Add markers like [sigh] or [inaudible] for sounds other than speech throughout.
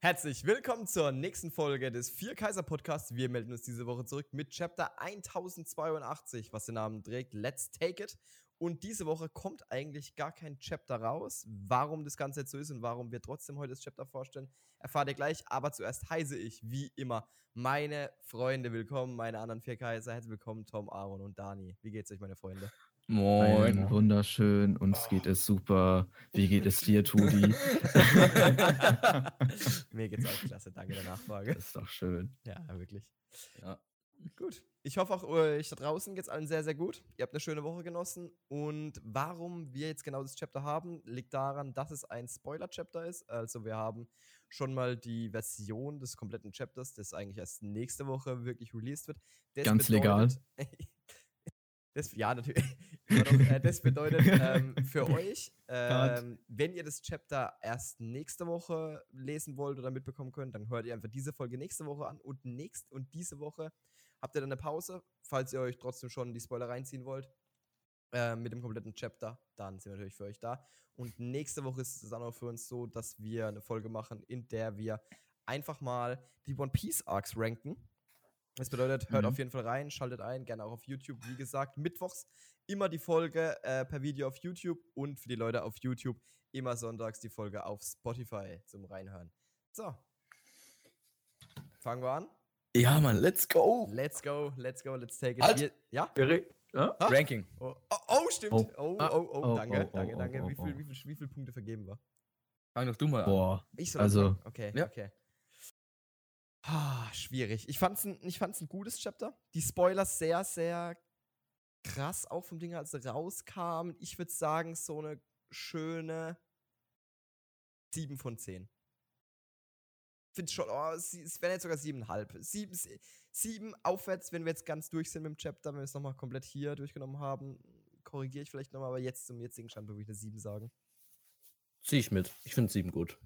Herzlich willkommen zur nächsten Folge des Vier Kaiser Podcasts. Wir melden uns diese Woche zurück mit Chapter 1082, was den Namen trägt Let's Take It. Und diese Woche kommt eigentlich gar kein Chapter raus. Warum das Ganze jetzt so ist und warum wir trotzdem heute das Chapter vorstellen, erfahrt ihr gleich. Aber zuerst heiße ich, wie immer, meine Freunde willkommen, meine anderen vier Kaiser. Herzlich willkommen, Tom, Aaron und Dani. Wie geht's euch, meine Freunde? Moin. Ein wunderschön, uns oh. geht es super. Wie geht es dir, Tudi? [laughs] Mir geht's auch klasse, danke der Nachfrage. Das ist doch schön. Ja, wirklich. Ja. Gut. Ich hoffe auch euch da draußen geht es allen sehr, sehr gut. Ihr habt eine schöne Woche genossen. Und warum wir jetzt genau das Chapter haben, liegt daran, dass es ein Spoiler-Chapter ist. Also wir haben schon mal die Version des kompletten Chapters, das eigentlich erst nächste Woche wirklich released wird. Das Ganz bedeutet, legal. [laughs] Das, ja, natürlich. [laughs] Äh, das bedeutet ähm, für [laughs] euch, ähm, wenn ihr das Chapter erst nächste Woche lesen wollt oder mitbekommen könnt, dann hört ihr einfach diese Folge nächste Woche an und nächst und diese Woche habt ihr dann eine Pause, falls ihr euch trotzdem schon die Spoiler reinziehen wollt. Äh, mit dem kompletten Chapter, dann sind wir natürlich für euch da. Und nächste Woche ist es dann auch für uns so, dass wir eine Folge machen, in der wir einfach mal die One Piece Arcs ranken. Das bedeutet, hört mhm. auf jeden Fall rein, schaltet ein, gerne auch auf YouTube. Wie gesagt, mittwochs immer die Folge äh, per Video auf YouTube und für die Leute auf YouTube immer sonntags die Folge auf Spotify zum Reinhören. So. Fangen wir an. Ja, Mann, let's go. Let's go, let's go, let's take it. Halt. Ja? ja? Ranking. Oh, oh, oh stimmt. Oh, oh, oh, oh, oh danke, danke, danke. Wie, viel, wie, viel, wie viele Punkte vergeben wir? Fang doch du mal an. Boah. Ich soll also. Okay, ja. okay. Ah, schwierig. Ich fand's, ein, ein gutes Chapter. Die Spoilers sehr, sehr krass auch vom Ding, als sie rauskamen. Ich würde sagen, so eine schöne 7 von 10. Finde schon, oh, es wären jetzt sogar 7,5. 7, 7 aufwärts, wenn wir jetzt ganz durch sind mit dem Chapter, wenn wir es nochmal komplett hier durchgenommen haben. Korrigiere ich vielleicht nochmal, aber jetzt zum jetzigen Stand würde ich eine 7 sagen. Zieh ich mit. Ich finde 7 gut.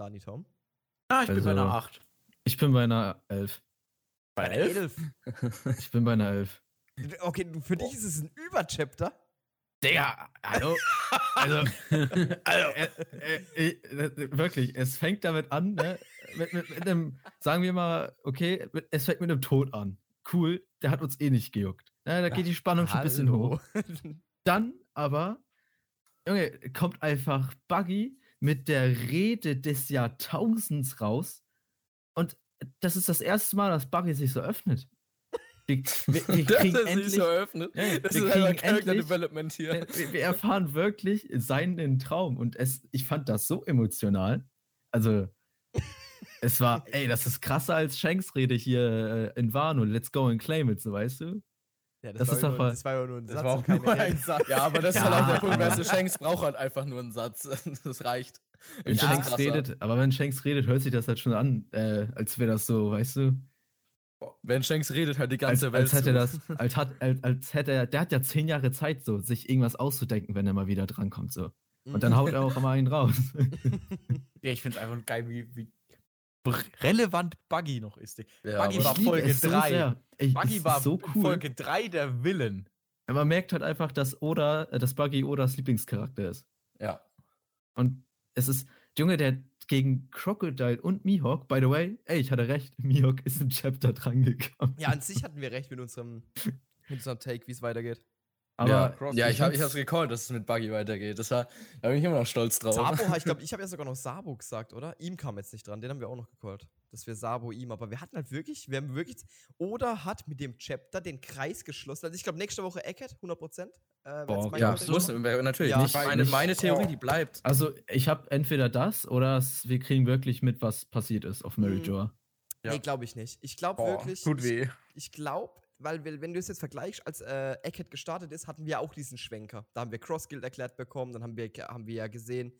Dani Tom? Ah, ich also, bin bei einer 8. Ich bin bei einer 11. Bei einer 11? ich bin bei einer 11. Okay, für dich ist es ein Überchapter? Digga, hallo. also, [laughs] also äh, äh, äh, wirklich, es fängt damit an, ne? mit, mit, mit einem, sagen wir mal, okay, mit, es fängt mit einem Tod an. Cool, der hat uns eh nicht gejuckt. Ja, da geht die Spannung schon ein bisschen hoch. Dann aber, Junge, kommt einfach Buggy mit der Rede des Jahrtausends raus. Und das ist das erste Mal, dass Buggy sich so öffnet. Wir, [laughs] wir, wir kriegen das endlich, so eröffnet. Ja, das ist ein Character Development hier. Wir, wir, erfahren wirklich seinen Traum und es, ich fand das so emotional. Also, es war, ey, das ist krasser als Shanks Rede hier äh, in Wano. Let's go and claim it, so weißt du? Ja, das, das, war ist nur, das war ja nur ein das Satz. War auch nur ein Satz. Ja, aber das ja, ist halt auch der Punkt, weißt du, Shanks braucht halt einfach nur einen Satz. [laughs] Das reicht. Wenn ja, Shanks redet, aber wenn Shanks redet, hört sich das halt schon an, äh, als wäre das so, weißt du? Wenn Shanks redet, halt die ganze als, Welt. Als hätte er das, als, hat, als, als hätte er, der hat ja zehn Jahre Zeit, so, sich irgendwas auszudenken, wenn er mal wieder drankommt, so. Und dann haut er auch immer einen raus. [laughs] ja, ich finde es einfach geil, wie, wie relevant Buggy noch ist. Ja, Buggy war Folge 3. So Buggy war so cool. Folge 3 der Willen. Ja, man merkt halt einfach, dass Oda, äh, dass Buggy Odas Lieblingscharakter ist. Ja. Und es ist, Junge, der gegen Crocodile und Mihawk, by the way, ey, ich hatte recht, [laughs] Mihawk ist ein Chapter drangekommen. Ja, an sich hatten wir recht mit unserem, mit unserem Take, wie es weitergeht. Aber ja, ja ich habe es gecallt, dass es mit Buggy weitergeht. Das war, da bin ich immer noch stolz drauf. Sabo, ich glaube, [laughs] ich habe ja sogar noch Sabo gesagt, oder? Ihm kam jetzt nicht dran, den haben wir auch noch gecallt. Dass wir Sabo ihm, aber wir hatten halt wirklich, wir haben wirklich, oder hat mit dem Chapter den Kreis geschlossen. Also ich glaube, nächste Woche Eckert, 100%. Äh, Boah, ja, muss, natürlich. Ja, nicht, meine, meine Theorie, die bleibt. Also ich habe entweder das oder wir kriegen wirklich mit, was passiert ist auf Mary mhm. Joa. Ja. Nee, glaube ich nicht. Ich glaube wirklich. Tut weh. Ich, ich glaube, weil, wenn du es jetzt vergleichst, als äh, Eckhead gestartet ist, hatten wir auch diesen Schwenker. Da haben wir Cross-Guild erklärt bekommen, dann haben wir, haben wir ja gesehen,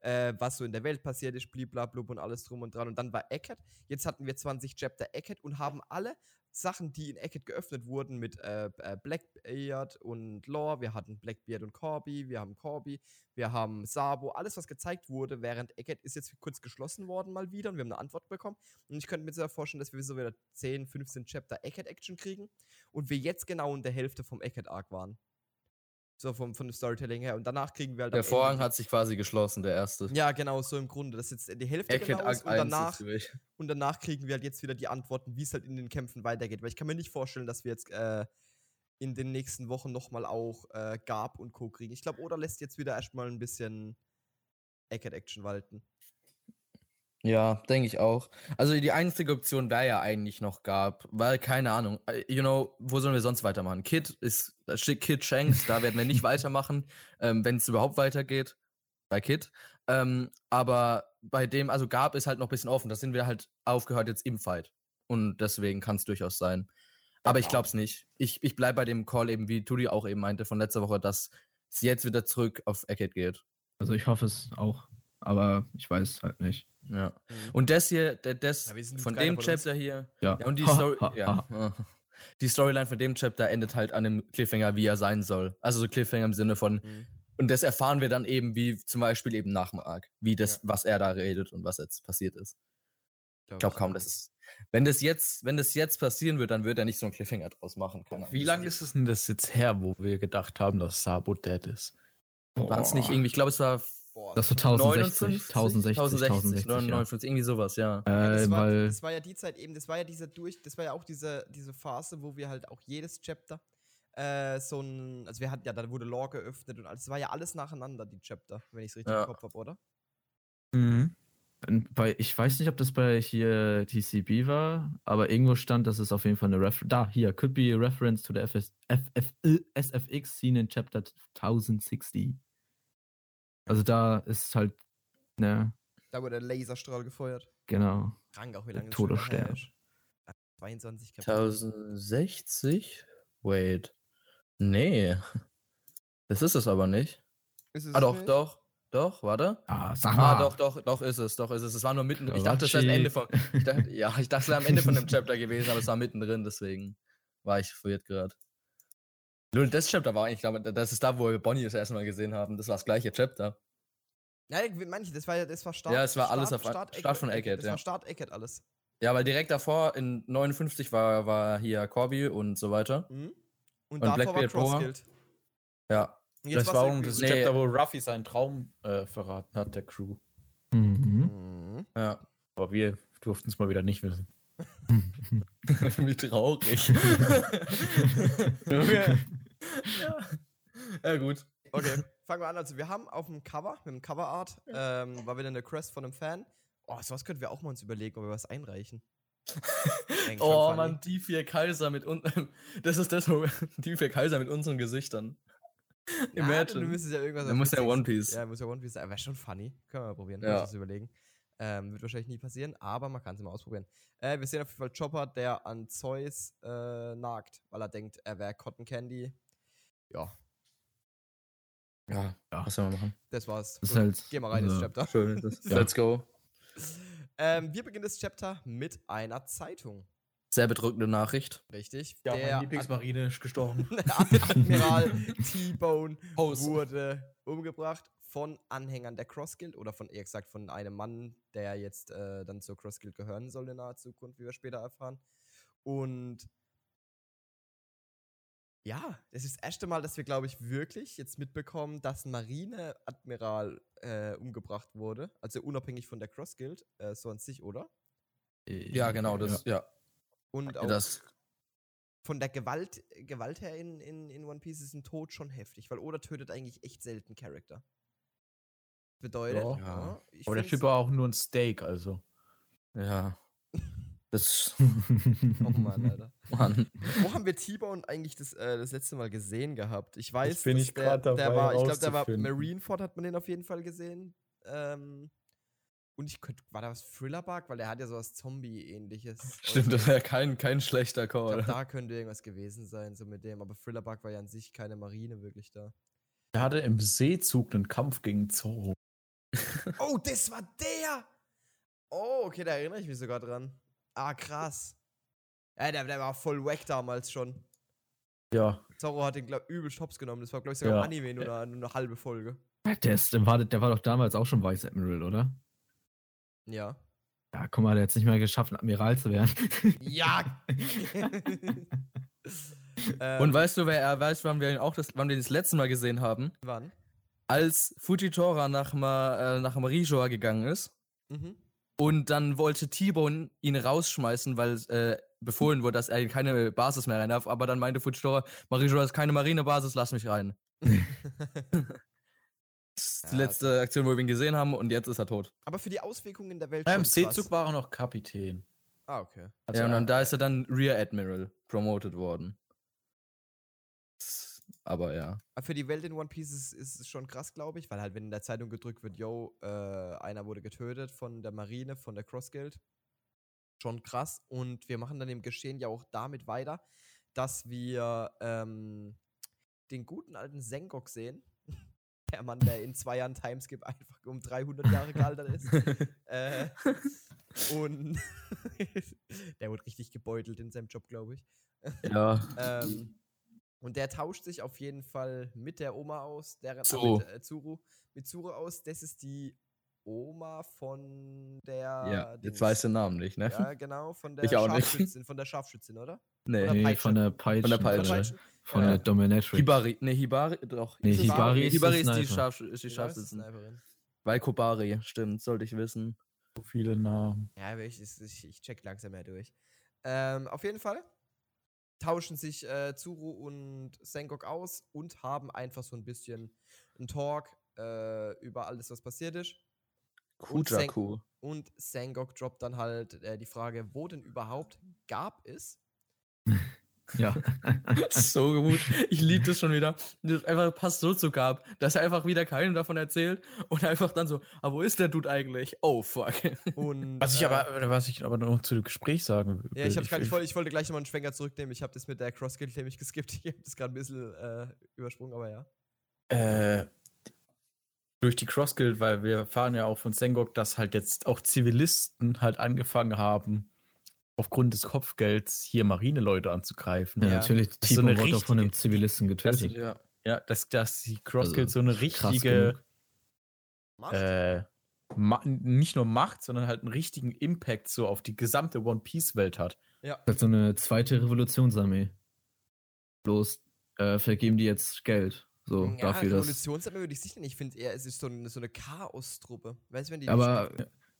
äh, was so in der Welt passiert ist, bliblablub und alles drum und dran. Und dann war Eckhead. Jetzt hatten wir 20 Chapter Eckhead und haben alle Sachen, die in Eckett geöffnet wurden mit äh, äh, Blackbeard und Lore. Wir hatten Blackbeard und Corby, wir haben Corby, wir haben Sabo. Alles, was gezeigt wurde während Eckett, ist jetzt kurz geschlossen worden mal wieder und wir haben eine Antwort bekommen. Und ich könnte mir sehr vorstellen, dass wir so wieder 10, 15 Chapter Eckett-Action kriegen und wir jetzt genau in der Hälfte vom Eckett-Arc waren. So vom, von dem Storytelling her. Und danach kriegen wir halt. Der Ende Vorhang die- hat sich quasi geschlossen, der erste. Ja, genau, so im Grunde. Das ist jetzt die Hälfte Eckhead genau und 1 danach, und danach kriegen wir halt jetzt wieder die Antworten, wie es halt in den Kämpfen weitergeht. Weil ich kann mir nicht vorstellen, dass wir jetzt äh, in den nächsten Wochen nochmal auch äh, Gab und Co. kriegen. Ich glaube, Oda lässt jetzt wieder erstmal ein bisschen Eckhead-Action walten. Ja, denke ich auch. Also die einzige Option wäre ja eigentlich noch gab, weil keine Ahnung, äh, you know, wo sollen wir sonst weitermachen? Kid ist, da steht Kid Shanks, da werden wir nicht [laughs] weitermachen, ähm, wenn es überhaupt weitergeht, bei Kid. Ähm, aber bei dem, also gab es halt noch ein bisschen offen, da sind wir halt aufgehört jetzt im Fight. Und deswegen kann es durchaus sein. Aber ich glaube es nicht. Ich, ich bleibe bei dem Call eben, wie Tudi auch eben meinte von letzter Woche, dass es jetzt wieder zurück auf Eckhead geht. Also ich hoffe es auch, aber ich weiß halt nicht. Ja. Mhm. Und das hier, der, das Ja, wir sind von dem von uns. Chapter hier, Ja. ja, und die Story, ha, [laughs] ja, [laughs] die Storyline von dem Chapter endet halt an einem Cliffhanger, wie er sein soll. Also so Cliffhanger im Sinne von, Mhm. und das erfahren wir dann eben, wie zum Beispiel eben nach dem Arc, wie das, Ja. was er da redet und was jetzt passiert ist. Glaub Ich glaube kaum, dass es, wenn das jetzt, wenn das jetzt passieren wird, dann wird er nicht so einen Cliffhanger draus machen. Keine Ahnung. Wie lange ist es denn das jetzt her, wo wir gedacht haben, dass Sabo dead ist? Waren es nicht irgendwie, ich glaube, es war Boah, Das war 1060, 1060, 1060, 1060, ja. 59, irgendwie sowas, ja. Ja, das, Äh, war, weil, das war ja die Zeit eben, das war ja diese durch, das war ja auch diese, diese Phase, wo wir halt auch jedes Chapter äh, so ein, also wir hatten ja, da wurde Lore geöffnet und alles, das war ja alles nacheinander, die Chapter, wenn ich es richtig Ja. im Kopf habe, oder? Mhm. bei, ich weiß nicht, ob das bei hier TCB war, aber irgendwo stand, dass es auf jeden Fall eine Reference, da, hier, could be a reference to the FS, FF, äh, SFX scene in chapter 1060. Also da ist halt, ne, Da wurde der Laserstrahl gefeuert. genau. Krank auch, wie lange ist. Ja, 22 Kapitel. 1060? Wait. Nee. Das ist es aber nicht. Ist es Ah, doch, nicht? doch, doch, warte. Ah, sag Ah, mal. doch, doch, doch ist es, doch ist es. Es war nur mitten. Ich dachte, das wäre am. Ende von. Ich dachte, ja, ich dachte, es wäre am Ende von dem [laughs] Chapter gewesen, aber es war mittendrin, deswegen war ich verwirrt gerade. Nur das Chapter war eigentlich, glaube ich, das ist da, wo wir Bonnie das erste Mal gesehen haben. Das war das gleiche Chapter. Ja, ich- manche, das war ja, das war Start. Ja, es war alles Start, auf- Start, Start von Eckhead, Das ja. war Start Eckhead alles. Ja, weil direkt davor in 59 war, war hier Corby und so weiter. Mhm. Und, Und davor war Blackbeard Boa? Crossguild. Ja. Und Das war auch das Nee. Chapter, wo Ruffy seinen Traum äh, verraten hat, der Crew. Mhm. Mhm. Ja. Aber wir durften es mal wieder nicht wissen. Wie traurig. ja. ja, gut. Okay, fangen wir an. Also, wir haben auf dem Cover, mit dem Coverart, ähm, war wieder eine Quest von einem Fan. Oh, sowas könnten wir auch mal uns überlegen, ob wir was einreichen. Oh funny. Mann, die vier Kaiser mit un [laughs] Das ist das, wo die vier Kaiser mit unseren Gesichtern. Imagine. du müsstest ja irgendwas. Der muss ja One Piece. Ja, muss ja One Piece sein. Wäre schon funny. Können wir mal probieren. Ja. Ja. Uns überlegen. Ähm, wird wahrscheinlich nie passieren, aber man kann es immer ausprobieren. Äh, wir sehen auf jeden Fall Chopper, der an Zeus äh, nagt, weil er denkt, er wäre Cotton Candy. Ja, Ja, Ja. was soll man machen? das war's. Das halt, Geh mal rein ins also, Chapter. Schön. Das, [laughs] Ja. Let's go. Ähm, wir beginnen das Chapter mit einer Zeitung. Sehr bedrückende Nachricht. Richtig. Ja, der meine Lieblingsmarine ist gestorben. [laughs] Admiral [laughs] T-Bone wurde umgebracht von Anhängern der Cross Guild oder von eher gesagt von einem Mann, der jetzt äh, dann zur Cross Guild gehören soll in naher Zukunft, wie wir später erfahren. Und ja, das ist das erste Mal, dass wir, glaube ich, wirklich jetzt mitbekommen, dass ein Marineadmiral äh, umgebracht wurde. Also unabhängig von der Cross Guild, äh, so an sich, oder? Ja, genau, das, ja. Und auch das von der Gewalt, Gewalt her in, in, in One Piece ist ein Tod schon heftig, weil Oda tötet eigentlich echt selten Charakter. Bedeutet, Ja. ja, ich Aber der Typ war auch nur ein Steak, also. ja. Das, [laughs] Oh Mann, Alter. Mann. Wo haben wir T-Bone eigentlich das, äh, das letzte Mal gesehen gehabt? Ich weiß, bin dass ich der, grad der dabei war, ich glaube, der war. Marineford hat man den auf jeden Fall gesehen. Ähm, und ich könnte, war da was Thrillerbug? Weil der hat ja sowas Zombie-ähnliches. Stimmt, das wäre kein, kein schlechter Ich Call. glaube, da könnte irgendwas gewesen sein, so mit dem. Aber Thrillerbug war ja an sich keine Marine wirklich da. Der hatte im Seezug einen Kampf gegen Zorro. Oh, das war der! Oh, okay, da erinnere ich mich sogar dran. Ah, krass. Ja, der, der war voll wack damals schon. Ja. Zorro hat den, glaub übel Stops genommen. Das war, glaube ich, sogar Ja. im Anime nur, eine, nur eine halbe Folge. Der, ist, der, war, der war doch damals auch schon Vice Admiral, oder? Ja. Ja, guck mal, der hat es nicht mehr geschafft, Admiral zu werden. Ja! [laughs] [laughs] Ähm, Und weißt du, wer er weiß, wann wir ihn auch das, wann wir ihn das letzte Mal gesehen haben? wann? Als Fujitora nach, Ma, äh, nach Marijoa gegangen ist. Mhm. Und dann wollte T-Bone ihn rausschmeißen, weil äh, befohlen wurde, dass er in keine Basis mehr rein darf. Aber dann meinte Fujitora, Marijoa ist keine Marinebasis, lass mich rein. [laughs] Das ist die Ja, letzte Aktion, wo wir ihn gesehen haben und jetzt ist er tot. Aber für die Auswirkungen der Welt Ja, Im. Seezug war er noch Kapitän. Ah, okay. Also ja, und er- dann da ist er dann Rear Admiral promoted worden. Aber ja. Für die Welt in One Piece ist, ist es schon krass, glaube ich, weil halt, wenn in der Zeitung gedrückt wird, yo, äh, einer wurde getötet von der Marine, von der Cross Guild. Schon krass. Und wir machen dann im Geschehen ja auch damit weiter, dass wir ähm, den guten alten Sengok sehen. [laughs] Der Mann, der in zwei Jahren Timeskip einfach um 300 Jahre gealtert ist. [laughs] äh, und [laughs] der wurde richtig gebeutelt in seinem Job, glaube ich. Ja. Ähm, und der tauscht sich auf jeden Fall mit der Oma aus, deren Zuru. Äh, mit, äh, Zuru, mit Zuru aus. Das ist die Oma von der. ja, Dings. jetzt weiß den Namen nicht, ne? Ja, genau, von der Ich auch nicht. Scharfschützin, von der Scharfschützin, oder? nee. Oder Nee, von der Peitsche. Von der Peitsche. Von, Ja. der Dominatrix. Hibari, ne, Hibari, doch. Nee, es Hibari ist die Hibari ist die. Scharf, ist die. Sniperin. Weil Kobari, stimmt, sollte ich wissen. so viele Namen. Ja, aber ich, ich, ich ich check langsam mehr durch. Ähm, auf jeden Fall tauschen sich äh, Zuru und Sengok aus und haben einfach so ein bisschen einen Talk äh, über alles, was passiert ist. Und Sen- Kujaku. Und Sangok droppt dann halt äh, die Frage, wo denn überhaupt gab es? [laughs] Ja. [laughs] so gut. Ich liebe das schon wieder. Das einfach passt so zu Gab, dass er einfach wieder keinem davon erzählt und einfach dann so, aber wo ist der Dude eigentlich? Oh, fuck. Und, [laughs] Was ich äh, aber, was ich aber noch zu dem Gespräch sagen will. Ja, ich, grad, ich, wollte, ich wollte gleich nochmal einen Schwenker zurücknehmen. Ich habe das mit der Cross-Guild nämlich geskippt. Ich habe das gerade ein bisschen äh, übersprungen, aber ja. äh, durch die Cross Guild, weil wir erfahren ja auch von Sengok, dass halt jetzt auch Zivilisten halt angefangen haben, aufgrund des Kopfgelds hier Marineleute anzugreifen. ja, Ja. natürlich. Das ist so eine wurde auch von einem Zivilisten Das, getötet. ja. ja, dass, dass die Cross Also, so eine richtige, äh, ma nicht nur Macht, sondern halt einen richtigen Impact so auf die gesamte One Piece Welt hat. ja. Das ist so eine zweite Revolutionsarmee. Bloß äh, vergeben die jetzt Geld. So, ja, dafür, dass. Revolutionsarmee würde ich sicher nicht. Ich finde eher, es ist so eine, so eine Chaos-Truppe. Weißt du, wenn die. Aber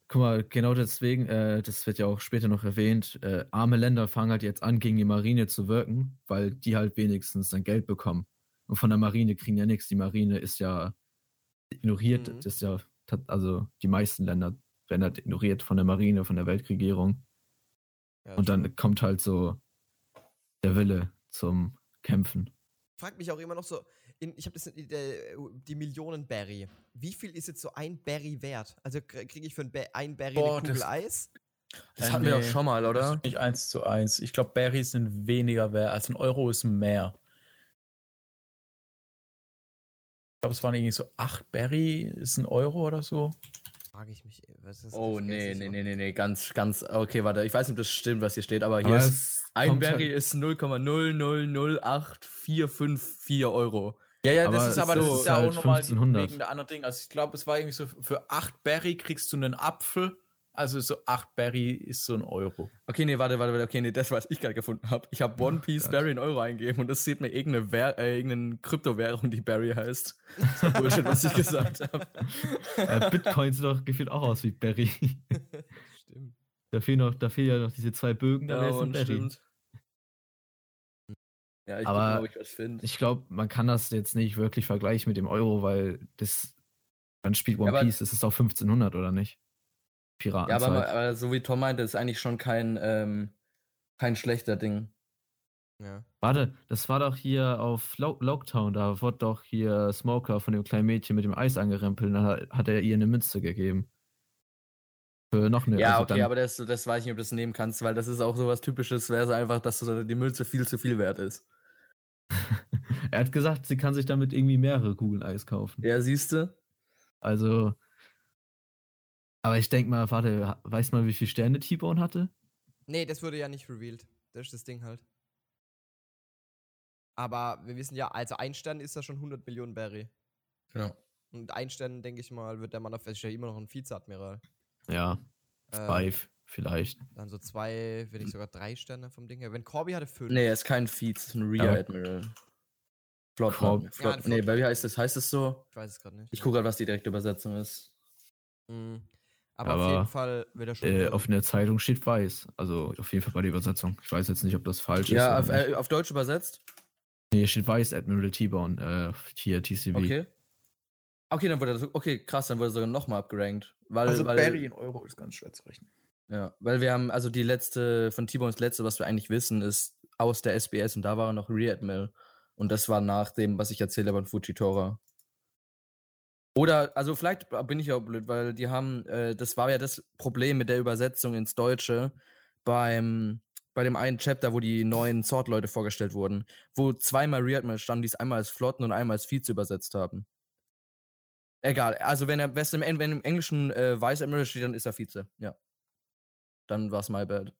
guck mal, genau deswegen, äh, das wird ja auch später noch erwähnt, äh, arme Länder fangen halt jetzt an, gegen die Marine zu wirken, weil die halt wenigstens dann Geld bekommen. Und von der Marine kriegen ja nichts. Die Marine ist ja ignoriert. Mhm. Ist ja, also die meisten Länder werden halt ignoriert von der Marine, von der Weltregierung. Ja, Und dann kommt halt so der Wille zum Kämpfen. fragt mich auch immer noch so, in, ich habe das in- der, die Millionen Berry. Wie viel ist jetzt so ein Berry wert? Also kriege ich für ein, Ba- ein Berry Boah, eine Kugel das- Eis? Das Äh, hatten wir doch schon mal, Das oder? ist nicht eins zu eins. Ich glaube, Berries sind weniger wert. Also ein Euro ist mehr. Ich glaube, es waren irgendwie so acht Berry, ist ein Euro oder so. Frage ich mich. Was ist Oh, das nee, nee, nee, nee, nee, ganz, ganz, okay, warte, ich weiß nicht, ob das stimmt, was hier steht, aber hier Aber ist, ein kommt Berry halt- ist 0,0084454 Euro. Ja, ja, Aber das ist aber das so ist ja halt auch nochmal 1500. wegen der anderen Ding. Also ich glaube, es war irgendwie so, für acht Berry kriegst du einen Apfel. Also so acht Berry ist so ein Euro. Okay, nee, warte, warte, warte, okay, nee, das, was ich gerade gefunden habe. Ich habe One Piece Gott. Berry in Euro eingegeben und das sieht mir irgendeine, Währ äh, irgendeine Kryptowährung, die Berry heißt. Das ist Bullshit, was ich gesagt habe. [laughs] äh, Bitcoin sieht doch gefühlt auch aus wie Berry. [laughs] Stimmt. da, fehlen noch, da fehlen ja noch diese zwei Bögen, da Ja, und Berry. stimmt. Ja, ich Aber ob ich was finde. Ich glaube, man kann das jetzt nicht wirklich vergleichen mit dem Euro, weil das man spielt One Ja, Piece, das ist auch 1500 oder nicht? Ja, aber, aber so wie Tom meinte, ist eigentlich schon kein, ähm, kein schlechter Ding. Ja. Warte, das war doch hier auf Lo Locktown, da wurde doch hier Smoker von dem kleinen Mädchen mit dem Eis angerempelt und dann hat, hat er ihr eine Münze gegeben. Für noch eine. Ja, also okay, dann, aber das, das weiß ich nicht, ob du das nehmen kannst, weil das ist auch sowas Typisches, wäre es einfach, dass die Münze viel zu viel wert ist. [laughs] Er hat gesagt, sie kann sich damit irgendwie mehrere Kugeln Eis kaufen. Ja, siehst du? Also. Aber ich denke mal, warte, weiß mal, wie viele Sterne T-Bone hatte? Nee, das wurde ja nicht revealed. Das ist das Ding halt. Aber wir wissen ja, also ein Stern ist ja schon 100 Millionen Berry. Ja. Und ein Stern, denke ich mal, wird der Mann auf ja immer noch ein Vizeadmiral. Ja, Äh, five. Vielleicht. Dann so zwei, wenn nicht sogar drei Sterne vom Ding her. Wenn Corby hatte fünf. Nee, er ist kein Feed, es ist ein Rear Ja. Admiral. Flott. Corb- Flott. Ja, nee, Flott- wie heißt das? Heißt es so? Ich weiß es gerade nicht. Ich gucke gerade, was die direkte Übersetzung ist. Mhm. Aber, auf Aber, jeden Fall wird er schon. Äh, auf der Zeitung steht weiß. Also auf jeden Fall bei der Übersetzung. Ich weiß jetzt nicht, ob das falsch Ja, ist. auf, oder nicht. äh, auf Deutsch übersetzt? nee, hier steht weiß, Admiral T-Bone. Äh, hier, TCV. Okay. Okay, dann wurde er so, okay, krass, dann wurde er sogar nochmal abgerankt. Weil, Also weil, Barry in Euro ist ganz schwer zu rechnen. Ja, weil wir haben, also die letzte, von T-Bones letzte, was wir eigentlich wissen, ist aus der SBS und da war noch Rear Admiral. Und das war nach dem, was ich erzähle von Fujitora. Oder, also vielleicht bin ich auch blöd, weil die haben, äh, das war ja das Problem mit der Übersetzung ins Deutsche beim, bei dem einen Chapter, wo die neuen Sword-Leute vorgestellt wurden, wo zweimal Rear Admiral standen, die es einmal als Flotten und einmal als Vize übersetzt haben. Egal, also wenn er im, wenn im Englischen äh, Vice Admiral steht, dann ist er Vize, ja. Dann war's my bad.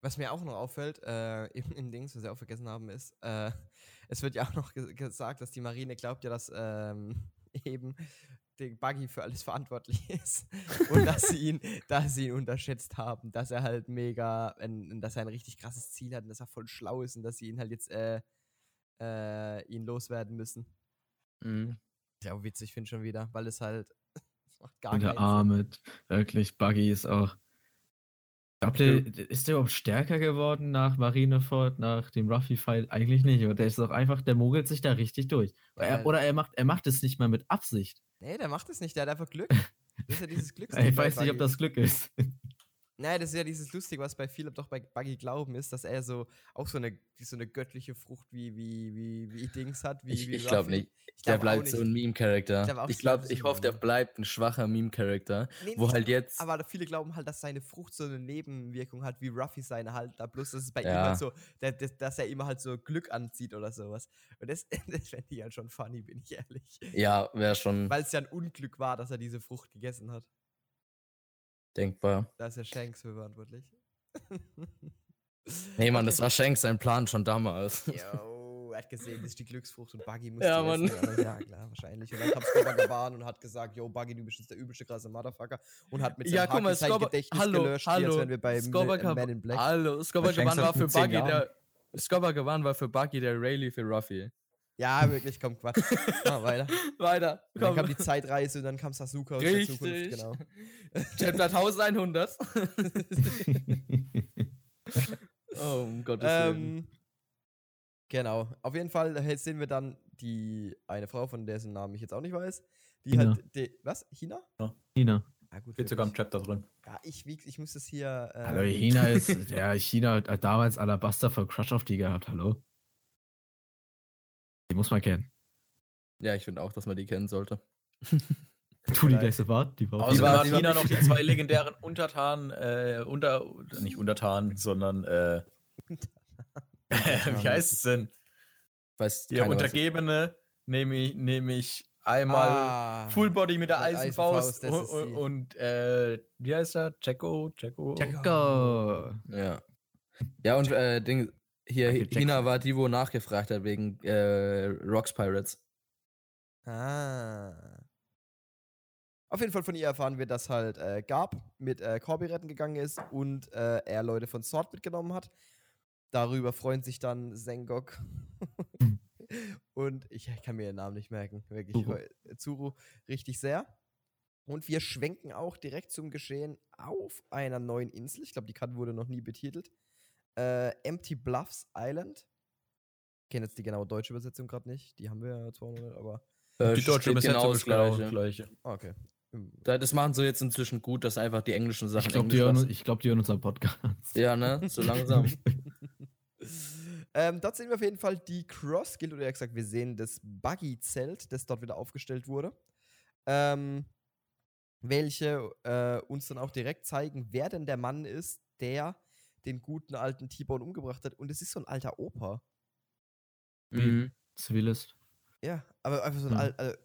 Was mir auch noch auffällt, äh, [laughs] im, im Dings, was wir auch vergessen haben, ist, äh, [laughs] es wird ja auch noch ge gesagt, dass die Marine glaubt ja, dass ähm, [laughs] eben der Buggy für alles verantwortlich ist und dass sie ihn, dass sie ihn unterschätzt haben, dass er halt mega, ein, dass er ein richtig krasses Ziel hat und dass er voll schlau ist und dass sie ihn halt jetzt äh, äh, ihn loswerden müssen. Mhm. Ja, witzig finde ich schon wieder, weil es halt es macht gar der. Armit. Wirklich, Buggy ist auch. Glaubt ihr, ist der überhaupt stärker geworden nach Marineford, nach dem Ruffy-Fight? Eigentlich nicht. Und der ist doch einfach, der mogelt sich da richtig durch. Er, oder er macht, er macht es nicht mal mit Absicht. Nee, der macht es nicht, der hat einfach Glück. [laughs] Das ist ja dieses Glück. Ich weiß nicht, ob das Glück ist. Nein, das ist ja dieses Lustige, was bei Philipp doch bei Buggy glauben ist, dass er so auch so eine, so eine göttliche Frucht wie, wie, wie, wie Dings hat. Wie, Ich, ich glaube nicht. Ich Der glaub bleibt so nicht. ein Meme-Charakter. Ich glaub auch, Ich so glaube, ein ich hoffe, der bleibt ein schwacher Meme-Charakter. Nee, Wo halt jetzt. Aber viele glauben halt, dass seine Frucht so eine Nebenwirkung hat, wie Ruffy seine halt. Da bloß, dass es bei ihm Ja. halt so, dass er immer halt so Glück anzieht oder sowas. Und das, [laughs] das fände ich halt schon funny, bin ich ehrlich. Ja, wäre schon Weil es ja ein Unglück war, dass er diese Frucht gegessen hat. Denkbar. Da ist ja Shanks für verantwortlich. [laughs] Nee, Mann, das war Shanks sein Plan schon damals. Jo, er hat gesehen, das ist die Glücksfrucht und Buggy muss Ja, Mann. essen. Ja, klar, wahrscheinlich. Und dann kam Scoba gewarnt und hat gesagt, yo, Buggy, du bist jetzt der übelste krasse Motherfucker. Und hat mit Ja, seinem guck mal, Scoba, Gedächtnis hallo, gelöscht, hallo, als wenn wir bei Scoba Ma- Gab- Man in Black. Hallo, Scoba Shanks Gavan war für Buggy der. Scoba Gavan war für Buggy der Rayleigh für Ruffy. Ja, wirklich, komm, Quatsch. [laughs] Mal weiter. Weiter. Und dann Komm. kam die Zeitreise und dann kam Sasuke aus der Zukunft, Richtig. genau. Chapter 1100. [laughs] [laughs] oh, um Gottes Willen. ähm, genau. Auf jeden Fall sehen wir dann die eine Frau, von dessen Namen ich jetzt auch nicht weiß. Die China. halt. Die, was? China? China. Ah, gut. Steht sogar im. Chapter drin. Ja, ich, wie- ich muss das hier. Ähm, Hallo, China ist. Ja, China hat damals Alabaster für Crush auf die gehabt, hallo? Die muss man kennen. Ja, ich finde auch, dass man die kennen sollte. [laughs] Tu die leid. gleich sofort. Die war Außerdem war- hat die war China noch die zwei [laughs] legendären Untertanen, äh, unter, nicht Untertanen, sondern, äh, [laughs] wie heißt es denn? Weiß Der Untergebene, nehme ich, nehme ich einmal ah, Full Body mit der Eisenfaust, Eisenfaust, und, und äh, wie heißt er? Jacko? Jacko? Jacko. Ja. Ja, und äh, Ding, hier, Hina war die, wo nachgefragt hat wegen äh, Rocks Pirates. Ah. Auf jeden Fall von ihr erfahren wir, dass halt äh, Gab mit äh, Corby retten gegangen ist und äh, er Leute von Sword mitgenommen hat. Darüber freuen sich dann Sengok [laughs] und ich, kann mir ihren Namen nicht merken, wirklich Zuru. heu- Zuru richtig sehr. Und wir schwenken auch direkt zum Geschehen auf einer neuen Insel. Ich glaube, die Karte wurde noch nie betitelt. Äh, Empty Bluffs Island. Ich kenne jetzt die genaue deutsche Übersetzung gerade nicht. Die haben wir ja zwar noch nicht, aber Äh, Die deutsche steht Übersetzung genau ist das genau Gleiche. das gleiche. okay. Hm, Da- Das machen sie jetzt inzwischen gut, dass einfach die englischen Sachen Ich glaube, die, hören- ich glaub, die hören unseren Podcast. Ja, ne? So langsam. [laughs] ähm, dort sehen wir auf jeden Fall die Cross Guild, oder eher gesagt, wir sehen das Buggy-Zelt, das dort wieder aufgestellt wurde. Ähm, welche äh, uns dann auch direkt zeigen, wer denn der Mann ist, der den guten alten T-Bone umgebracht hat. Und es ist so ein alter Opa. mhm. Zivilist. Ja, aber einfach so ein Hm. alter. Also,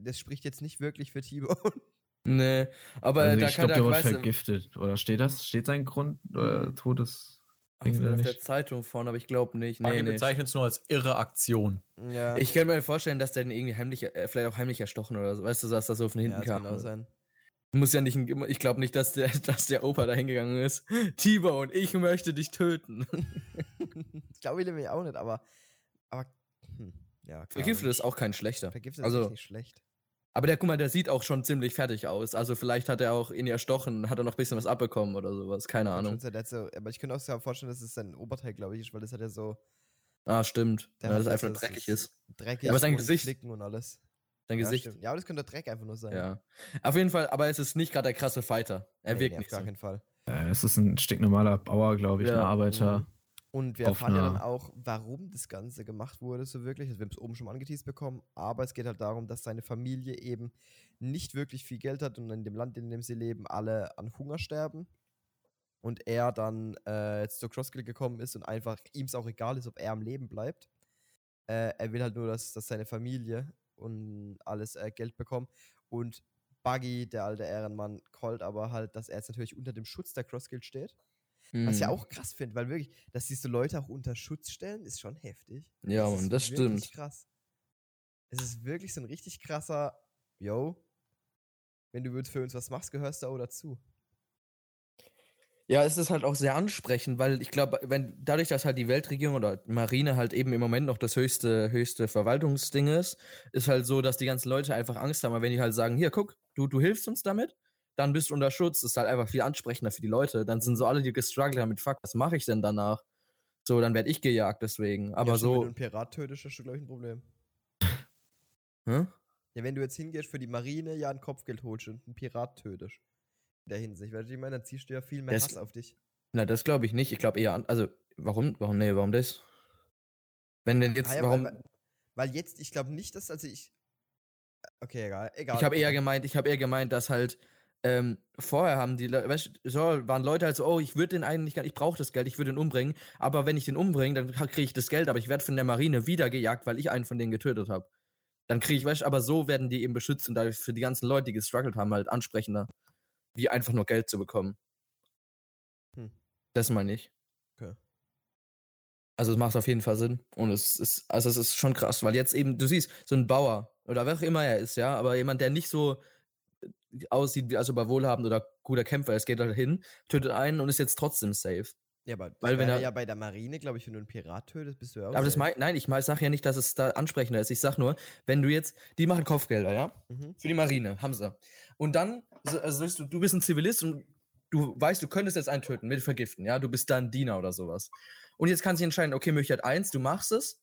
das spricht jetzt nicht wirklich für T-Bone. [laughs] Nee, aber Also da ich kann glaube, er der wurde weißt du, vergiftet. Oder steht das? Steht sein Grund? Oder Todes. auf, Ding oder auf der? Zeitung vorne, aber ich glaube nicht. Nee, Nee, nee. bezeichnet es nur als irre Aktion. Ja, Ich kann mir vorstellen, dass der den irgendwie heimlich, äh, vielleicht auch heimlich erstochen oder so. Weißt du, dass das so von ja, hinten das kann kam. auch sein. Muss ja nicht, ich glaube nicht, dass der, [laughs] dass der Opa da hingegangen ist. T-Bone, ich möchte dich töten. [laughs] ich glaube ich nämlich auch nicht, aber. Aber. Hm, ja, Vergiftet ist auch kein schlechter. Vergiftet ist Also- echt nicht schlecht. Aber der, guck mal, der sieht auch schon ziemlich fertig aus. Also vielleicht hat er auch ihn erstochen, hat er noch ein bisschen was abbekommen oder sowas. Keine Ahnung. so, aber ich könnte auch so vorstellen, dass es sein Oberteil, glaube ich, ist, weil das hat ja so Ah, stimmt. Der Ja, das- einfach dreckig ist- ist. dreckig aber sein Gesicht- und alles. Sein Ja, Gesicht. stimmt. ja, aber das könnte Dreck einfach nur sein. Ja. Auf jeden Fall, aber es ist nicht gerade der krasse Fighter. Er Nee, wirkt nee, auf nicht gar so. keinen Fall. Äh, es ist ein stinknormaler Bauer, glaube ich, Ja, ein Arbeiter. Mhm. Und wir Auf erfahren ja dann auch, warum das Ganze gemacht wurde, so wirklich. Also wir haben es oben schon mal angeteased bekommen, aber es geht halt darum, dass seine Familie eben nicht wirklich viel Geld hat und in dem Land, in dem sie leben, alle an Hunger sterben. Und er dann äh, jetzt zur Crosskill gekommen ist und einfach ihm es auch egal ist, ob er am Leben bleibt. Äh, er will halt nur, dass, dass seine Familie und alles äh, Geld bekommen. Und Buggy, der alte Ehrenmann, callt aber halt, dass er jetzt natürlich unter dem Schutz der Crossguild steht. Was ich ja Mhm. auch krass finde, weil wirklich, dass diese Leute auch unter Schutz stellen, ist schon heftig. Ja, Das ist das stimmt. krass. Es ist wirklich so ein richtig krasser, yo, wenn du für uns was machst, gehörst du auch dazu. Ja, es ist halt auch sehr ansprechend, weil ich glaube, wenn dadurch, dass halt die Weltregierung oder die Marine halt eben im Moment noch das höchste, höchste Verwaltungsding ist, ist halt so, dass die ganzen Leute einfach Angst haben, weil wenn die halt sagen, hier, guck, du, du hilfst uns damit, dann bist du unter Schutz, ist halt einfach viel ansprechender für die Leute. Dann sind so alle, die gestruggelt haben mit, fuck, was mache ich denn danach? So, dann werde ich gejagt deswegen. Aber ja, stimmt, Wenn du so, einen Pirat tötest, hast du, glaube ich, ein Problem. hä? Ja, wenn du jetzt hingehst für die Marine, ja, ein Kopfgeld holst und einen Pirat tötest. In der Hinsicht. Weil ich meine, dann ziehst du ja viel mehr Das- Hass auf dich. Na, das glaube ich nicht. Ich glaube eher an, also, warum, warum, nee, warum das? Wenn denn jetzt, Ah ja, warum, weil, weil, jetzt, ich glaube nicht, dass, also ich. Okay, egal. egal Ich habe eher gemeint, ich habe eher gemeint, dass halt ähm, vorher haben die, weißt, du, so waren Leute halt so, oh, ich würde den eigentlich, gar- ich brauche das Geld, ich würde den umbringen, aber wenn ich den umbringe, dann kriege ich das Geld, aber ich werde von der Marine wieder gejagt, weil ich einen von denen getötet habe. Dann kriege ich, weißt, du, aber so werden die eben beschützt und dadurch für die ganzen Leute, die gestruggelt haben, halt ansprechender, wie einfach nur Geld zu bekommen. Hm. Das meine ich. Okay. Also es macht auf jeden Fall Sinn. Und es ist, also es ist schon krass, weil jetzt eben, du siehst, so ein Bauer oder wer auch immer er ist, ja, aber jemand, der nicht so äh, aussieht, wie als ob er wohlhabend oder guter Kämpfer ist, geht halt hin, tötet einen und ist jetzt trotzdem safe. Ja, aber Weil wenn er- ja bei der Marine, glaube ich, wenn du einen Pirat tötest, bist du ja auch. Aber das mein, nein, ich sage ja nicht, dass es da ansprechender ist. Ich sag nur, wenn du jetzt, die machen Kopfgelder, ja? Mhm. Für die Marine, haben sie. Und dann, so- also du, du bist ein Zivilist und du weißt, du könntest jetzt einen töten mit Vergiften, ja? Du bist da ein Diener oder sowas. Und jetzt kannst du entscheiden, okay, möchte ich halt eins, du machst es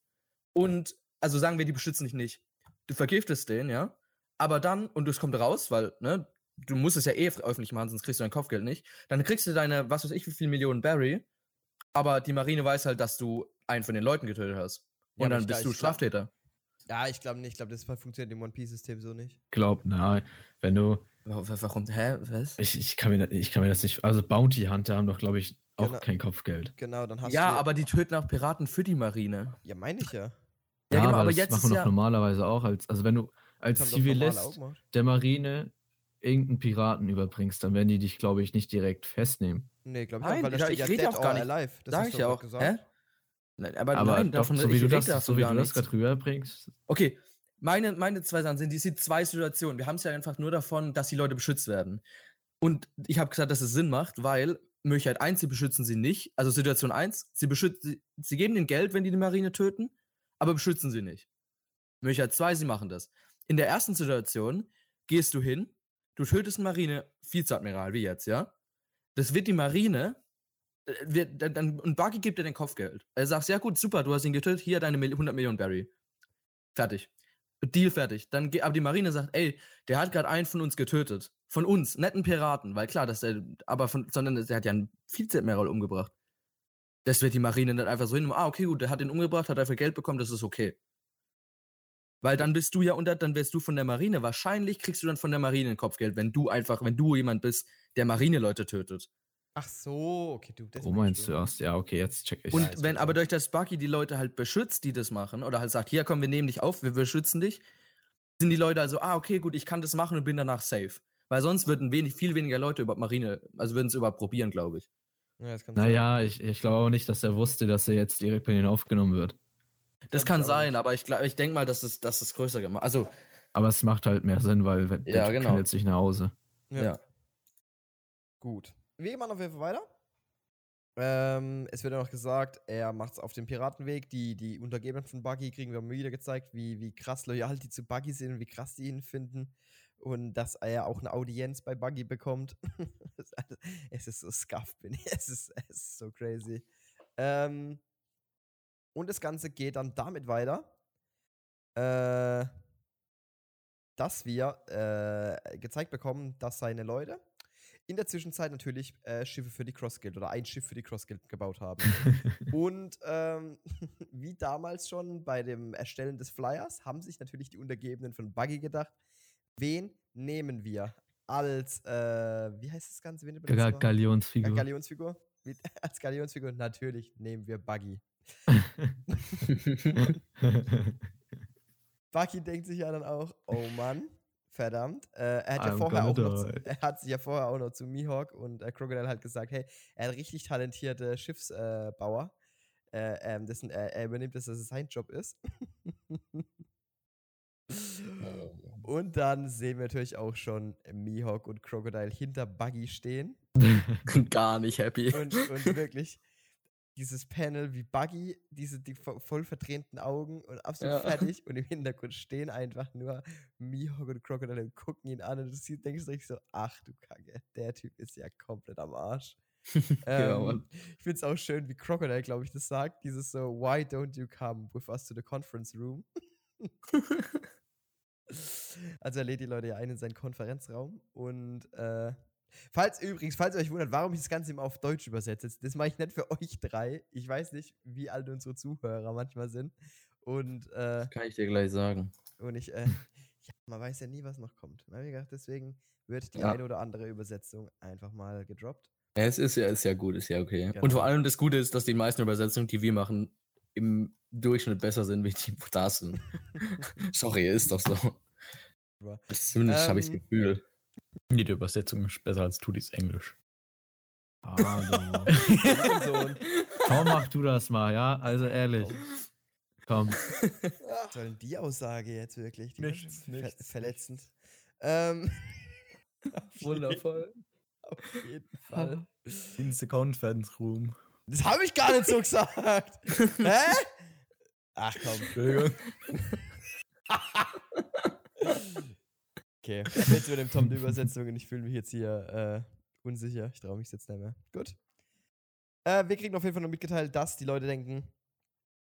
und, also sagen wir, die beschützen dich nicht. Du vergiftest den, ja? Aber dann, und es kommt raus, weil, ne, du musst es ja eh öffentlich machen, sonst kriegst du dein Kopfgeld nicht. Dann kriegst du deine, was weiß ich, wie viel Millionen Barry, aber die Marine weiß halt, dass du einen von den Leuten getötet hast. Ja, Und aber dann bist du Straftäter. Ja, ich glaube nicht. Ich glaube, das funktioniert im One Piece-System so nicht. Glaub, na, wenn du, Wa- wa- Warum? Hä? Was? ich, ich, kann mir, ich kann mir das nicht, also Bounty Hunter haben doch, glaube ich, auch Genau. kein Kopfgeld. Genau, dann hast Ja, du. aber die töten auch Piraten für die Marine. Ja, meine ich ja. Ja, genau, aber das jetzt machen ist wir ja- doch normalerweise auch als, also wenn du als Das Zivilist der Marine irgendeinen Piraten überbringst, dann werden die dich, glaube ich, nicht direkt festnehmen. Nee, glaube ich Nein, auch, weil da da- steht ich ja rede Dead auch gar nicht. Alive. Das Sag ich ja auch. gesagt. Hä? Nein, aber, Aber nein, davon, so wie du das, so wie du das gerade rüberbringst, Okay, meine, meine zwei Sachen sind, die sind zwei Situationen. Wir haben es ja einfach nur davon, dass die Leute beschützt werden. Und ich habe gesagt, dass es Sinn macht, weil Möglichkeit 1, sie beschützen sie nicht. Also Situation 1, sie, beschützen, sie, geben ihnen Geld, wenn die die Marine töten, aber beschützen sie nicht. Möglichkeit 2, sie machen das. In der ersten Situation gehst du hin, du tötest einen Marine-Vizeadmiral, wie jetzt, ja? Das wird die Marine, äh, wird, dann, dann, und Bucky gibt dir dein Kopfgeld. Er sagt, ja gut, super, du hast ihn getötet, hier deine Mil- 100 Millionen Barry. Fertig. Deal fertig. Dann, aber die Marine sagt, ey, der hat gerade einen von uns getötet. Von uns, netten Piraten, weil klar, dass der, aber von, sondern der hat ja einen Vizeadmiral umgebracht. Das wird die Marine dann einfach so hin, ah, okay, gut, der hat den umgebracht, hat dafür Geld bekommen, das ist okay. Weil dann bist du ja unter, dann wärst du von der Marine. Wahrscheinlich kriegst du dann von der Marine Kopfgeld, wenn du einfach, wenn du jemand bist, der Marine-Leute tötet. Ach so, okay, du. Das wo meinst du erst? Ja, okay, jetzt check ich. Und Ja, wenn aber durch das Bucky die Leute halt beschützt, die das machen, oder halt sagt, hier komm, wir nehmen dich auf, wir beschützen dich, sind die Leute also, ah, okay, gut, ich kann das machen und bin danach safe. Weil sonst würden wenig, viel weniger Leute über Marine, also würden es überhaupt probieren, glaube ich. Ja, das kann sein. Naja, ich, ich glaube auch nicht, dass er wusste, dass er jetzt direkt bei denen aufgenommen wird. Das Glaub kann sein, nicht. aber ich, ich denke mal, dass es, dass es größer gemacht Also, Aber es macht halt mehr Sinn, weil wenn- Ja, der genau. jetzt nicht nach Hause. Ja. Ja. Gut. Wir machen auf jeden Fall weiter. Ähm, es wird ja noch gesagt, er macht es auf dem Piratenweg. Die, die Untergebenen von Buggy kriegen wir mal wieder gezeigt, wie, wie krass loyal die zu Buggy sind und wie krass die ihn finden. Und dass er auch eine Audienz bei Buggy bekommt. [laughs] Es ist so scuffed, bin ich. Es ist, es ist so crazy. Ähm, und das Ganze geht dann damit weiter, äh, dass wir äh, gezeigt bekommen, dass seine Leute in der Zwischenzeit natürlich äh, Schiffe für die Cross Guild oder ein Schiff für die Cross Guild gebaut haben. [laughs] Und ähm, [laughs] wie damals schon bei dem Erstellen des Flyers haben sich natürlich die Untergebenen von Buggy gedacht, wen nehmen wir als, äh, wie heißt das Ganze? Wen Ga wir? Ja, Galionsfigur. Galionsfigur? [laughs] Wie- Als Galionsfigur? Natürlich nehmen wir Buggy. Bucky denkt sich ja dann auch, oh Mann, verdammt. Äh, er, hat ja vorher auch noch [laughs] er hat sich ja vorher auch noch zu Mihawk und äh, Crocodile halt gesagt, hey, er hat richtig talentierte Schiffsbauer. Äh, äh, ähm, dessen, äh, er übernimmt, dass das sein Job ist. [laughs] und dann sehen wir natürlich auch schon Mihawk und Crocodile hinter Buggy stehen. [laughs] Gar nicht happy. Und, und wirklich dieses Panel wie Buggy, diese die vo- voll verdrehten Augen und absolut Ja. [laughs] fertig und im Hintergrund stehen einfach nur Mihawk und Crocodile und gucken ihn an und du siehst, denkst dich so, ach du Kacke, der Typ ist ja komplett am Arsch. [laughs] Ähm, Mann. ich finde es auch schön, wie Crocodile, glaube ich, das sagt, dieses so, why don't you come with us to the conference room? [laughs] also er lädt die Leute ja ein in seinen Konferenzraum und äh, falls übrigens, falls ihr euch wundert, warum ich das Ganze immer auf Deutsch übersetze, das mache ich nicht für euch drei. Ich weiß nicht, wie alt unsere Zuhörer manchmal sind und äh, Kann ich dir gleich sagen. und ich, äh, ja, man weiß ja nie, was noch kommt. Na, wie gesagt, deswegen wird die Ja. eine oder andere Übersetzung einfach mal gedroppt. Ja, es ist ja, ist ja gut, ist ja okay. Genau. Und vor allem das Gute ist, dass die meisten Übersetzungen, die wir machen, im Durchschnitt besser sind, wie die da sind. [laughs] Sorry, ist doch so. Zumindest habe ich das ähm, Gefühl. Die Übersetzung ist besser als Tudis Englisch. Hallo. [laughs] Sohn. Komm, mach du das mal, ja? Also ehrlich. Komm. Was soll denn die Aussage jetzt wirklich? Die Nichts, ver nichts. verletzend. Ähm, [laughs] Wundervoll. Auf jeden Fall. In the Conference Room. Das habe ich gar nicht so gesagt. [laughs] Hä? Ach komm. Entschuldigung. Okay, jetzt mit dem Tom die Übersetzung und ich fühle mich jetzt hier äh, unsicher. Ich traue mich jetzt nicht mehr. Gut. Äh, wir kriegen auf jeden Fall noch mitgeteilt, dass die Leute denken,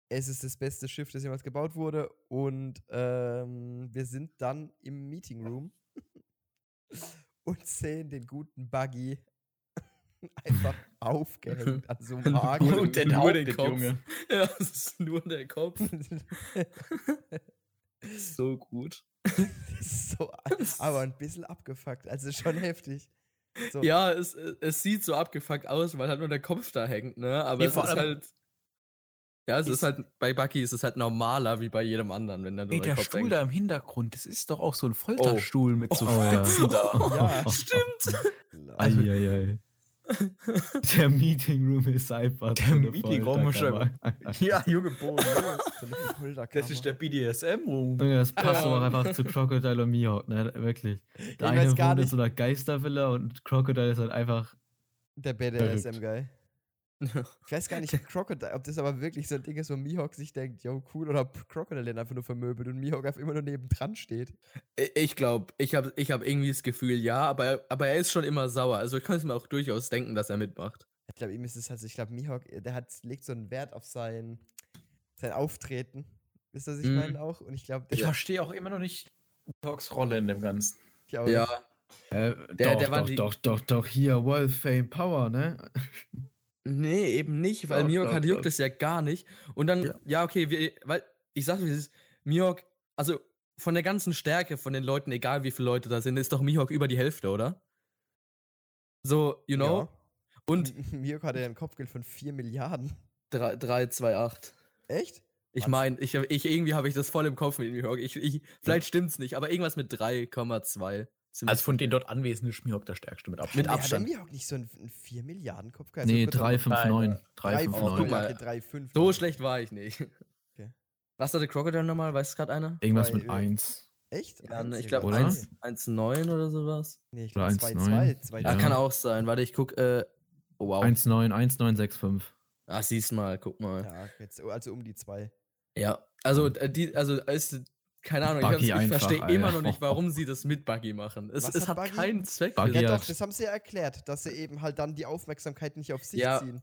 es ist das beste Schiff, das jemals gebaut wurde. Und ähm, wir sind dann im Meeting Room [laughs] und sehen den guten Buggy [laughs] einfach aufgehängt an so einem Haken. Und der Nur den. Kopf. Junge. Ja, es ist nur der Kopf. [laughs] So gut. [laughs] so, aber ein bisschen abgefuckt. Also schon heftig. So, Ja, es, es sieht so abgefuckt aus, weil halt nur der Kopf da hängt, ne? Aber Nee, es ist halt. Ja, es Ist- ist halt, bei Bucky ist es halt normaler wie bei jedem anderen, wenn da nur Ey, der der Kopf Stuhl hängt. da im Hintergrund, das ist doch auch so ein Folterstuhl mit so Oh, ja. Spitzen da. [laughs] Ja. Stimmt! Also, Eieiei. [laughs] Der Meeting Room ist einfach. Der Meeting Room ist. Ja, Junge [laughs] Folterkammer. Das ist der BDSM-Room. Junge, das passt aber einfach zu Crocodile und Mihawk, ne? Wirklich. Ich Der weiß eine wohnt in so einer Geistervilla und Crocodile ist halt einfach. der BDSM-Guy. [laughs] Ich weiß gar nicht, Crocodile, ob das aber wirklich so ein Ding ist, wo Mihawk sich denkt, yo, cool, oder ob Crocodile den einfach nur vermöbelt und Mihawk einfach immer nur nebendran steht. Ich glaube, ich habe ich hab irgendwie das Gefühl, ja, aber, er- aber er ist schon immer sauer. Also ich kann es mir auch durchaus denken, dass er mitmacht. Ich glaube, ihm ist es halt ich glaube, Mihawk, der hat, legt so einen Wert auf sein, sein Auftreten. Wisst ihr, was ich Mhm. meine auch? Und ich glaube, Ich verstehe auch immer noch nicht Talks Rolle in dem Ganzen. ich auch Ja, nicht. Äh, Der- doch, der war doch, die- doch, doch, doch, hier, World Fame Power, ne? Nee, eben nicht, weil hat juckt es ja gar nicht. Und dann, Ja. ja, okay, wir, weil ich sag wie es ist, Mihawk, also von der ganzen Stärke von den Leuten, egal wie viele Leute da sind, ist doch Mihawk über die Hälfte, oder? So, you know? Ja. Und [laughs] Mihawk hatte ja ein Kopfgeld von 4 Milliarden. 3, 3, 2, 8. Echt? Ich meine, ich, ich, irgendwie habe ich das voll im Kopf mit Mihawk. Ich, ich, vielleicht stimmt's nicht, aber irgendwas mit 3,2. Ziemlich- Also von den dort Anwesenden ist Mihawk der stärkste mit Abstand. Mit Nee, Abstand. Hat der Mihawk nicht so einen, einen 4 Milliarden Kopfgeld? Nee, kurz mal- 359. Drei, fünf, 359. guck mal. okay, drei, fünf. so schlecht war ich nicht. Okay. Was hatte Crocodile nochmal? Weiß es gerade einer? Irgendwas Drei, mit äh, 1. Echt? Ja, ne, ich glaube Oder? 1,9 oder sowas. Nee, ich Oder glaube 1,9. 2-2. Ja, kann auch sein. Warte, ich guck. Äh, oh, wow. 1,9, 1,965. Ah, siehst mal, guck mal. Ja, jetzt, also um die 2. Ja, also, äh, die, also, ist, keine Ahnung, ich, Buggy ich einfach, verstehe immer noch nicht, warum sie das mit Buggy machen. Es, es hat hat keinen Zweck. Buggy für- Ja, doch, das haben sie ja erklärt, dass sie eben halt dann die Aufmerksamkeit nicht auf sich Ja. ziehen.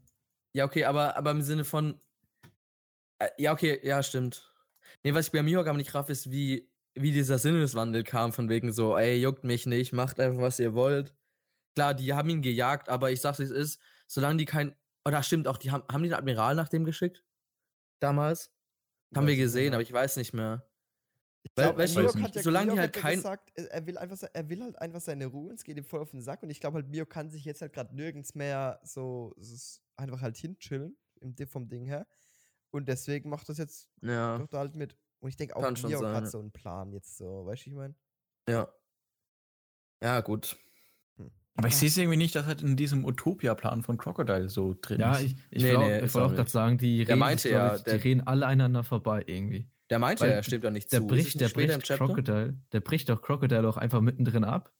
Ja, okay, aber, aber im Sinne von. Äh, ja, okay, ja, stimmt. Nee, was ich bei Mihawk aber nicht raff, ist, wie, wie dieser Sinneswandel kam, von wegen so, ey, juckt mich nicht, macht einfach, was ihr wollt. Klar, die haben ihn gejagt, aber ich sag's, wie es ist, solange die kein. Oder stimmt auch, die haben, haben die den Admiral nach dem geschickt? Damals? Haben Weiß wir ich gesehen, aber ich weiß nicht mehr. Ich Weil- weiß hat ja, solange die Miyok halt ja kein- gesagt, er er will, einfach, er will halt einfach seine Ruhe, es geht ihm voll auf den Sack und ich glaube halt, Mio kann sich jetzt halt gerade nirgends mehr so ist einfach halt hinchillen, im, vom Ding her. Und deswegen macht das jetzt Ja, doch da halt mit. Und ich denke auch, Mio sein, hat ja. so einen Plan jetzt so, weißt du, ich meine? ja. Ja, gut. Aber ich sehe es irgendwie nicht, dass halt in diesem Utopia-Plan von Crocodile so drin Ja, ist. ich, ich Nee, nee, ich wollte auch gerade sagen, die reden, meinte glaub ja, ich, die reden alle einander vorbei irgendwie. Der meinte, Weil er stimmt doch nicht Der zu. Bricht, der bricht? Crocodile, der bricht doch Crocodile auch einfach mittendrin ab.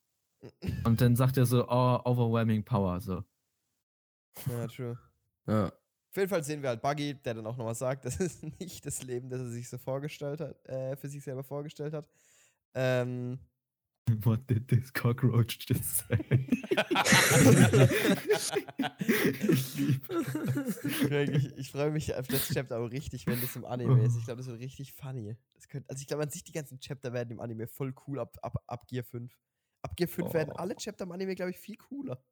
[laughs] Und dann sagt er so, oh, overwhelming power, so. Ja, true. Ja. Auf jeden Fall sehen wir halt Buggy, der dann auch nochmal sagt, [laughs] das ist nicht das Leben, das er sich so vorgestellt hat, äh, für sich selber vorgestellt hat. Ähm, What did this cockroach just say? Ich, ich freue mich auf das Chapter auch richtig, wenn das im Anime ist. Ich glaube, das wird richtig funny. Das könnt, also ich glaube, an sich die ganzen Chapter werden im Anime voll cool ab, ab, ab Gear 5. Ab Gear 5 werden Oh. alle Chapter im Anime, glaube ich, viel cooler.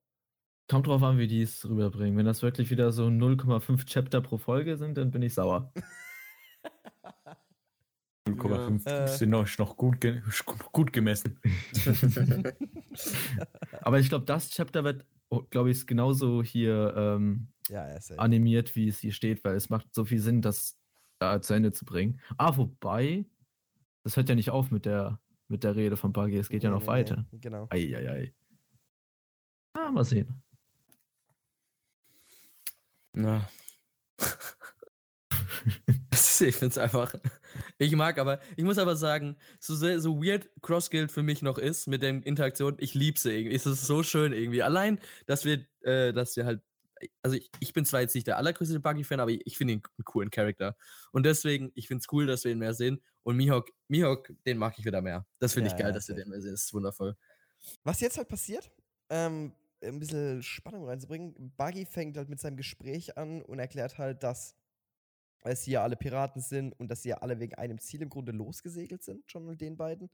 Kommt drauf an, wie die es rüberbringen. Wenn das wirklich wieder so 0,5 Chapter pro Folge sind, dann bin ich sauer. [laughs] 0,5 Ja. Äh. sind noch, noch gut, ge gut gemessen. [laughs] Aber ich glaube, das Chapter wird, glaube ich, genauso hier ähm, Ja, er ja. animiert, wie es hier steht, weil es macht so viel Sinn, das da zu Ende zu bringen. Ah, wobei, das hört ja nicht auf mit der, mit der Rede von Buggy, es geht ja Nee, noch nee, weiter. Nee, genau. Eieiei. Ah, mal sehen. Na. [laughs] ich finde es einfach. Ich mag aber, ich muss aber sagen, so, sehr, so weird Cross-Guild für mich noch ist mit den Interaktionen, ich liebe sie irgendwie. Es ist so schön irgendwie. Allein, dass wir, äh, dass wir halt, also ich, ich bin zwar jetzt nicht der allergrößte Buggy-Fan, aber ich, ich finde ihn einen coolen Charakter. Und deswegen, ich finde es cool, dass wir ihn mehr sehen. Und Mihawk, Mihawk, den mag ich wieder mehr. Das finde Ja, ich geil, ja, dass wir den mehr sehen. Das ist wundervoll. Was jetzt halt passiert, ähm, ein bisschen Spannung reinzubringen, Buggy fängt halt mit seinem Gespräch an und erklärt halt, dass es hier alle Piraten sind und dass sie ja alle wegen einem Ziel im Grunde losgesegelt sind, schon mit den beiden.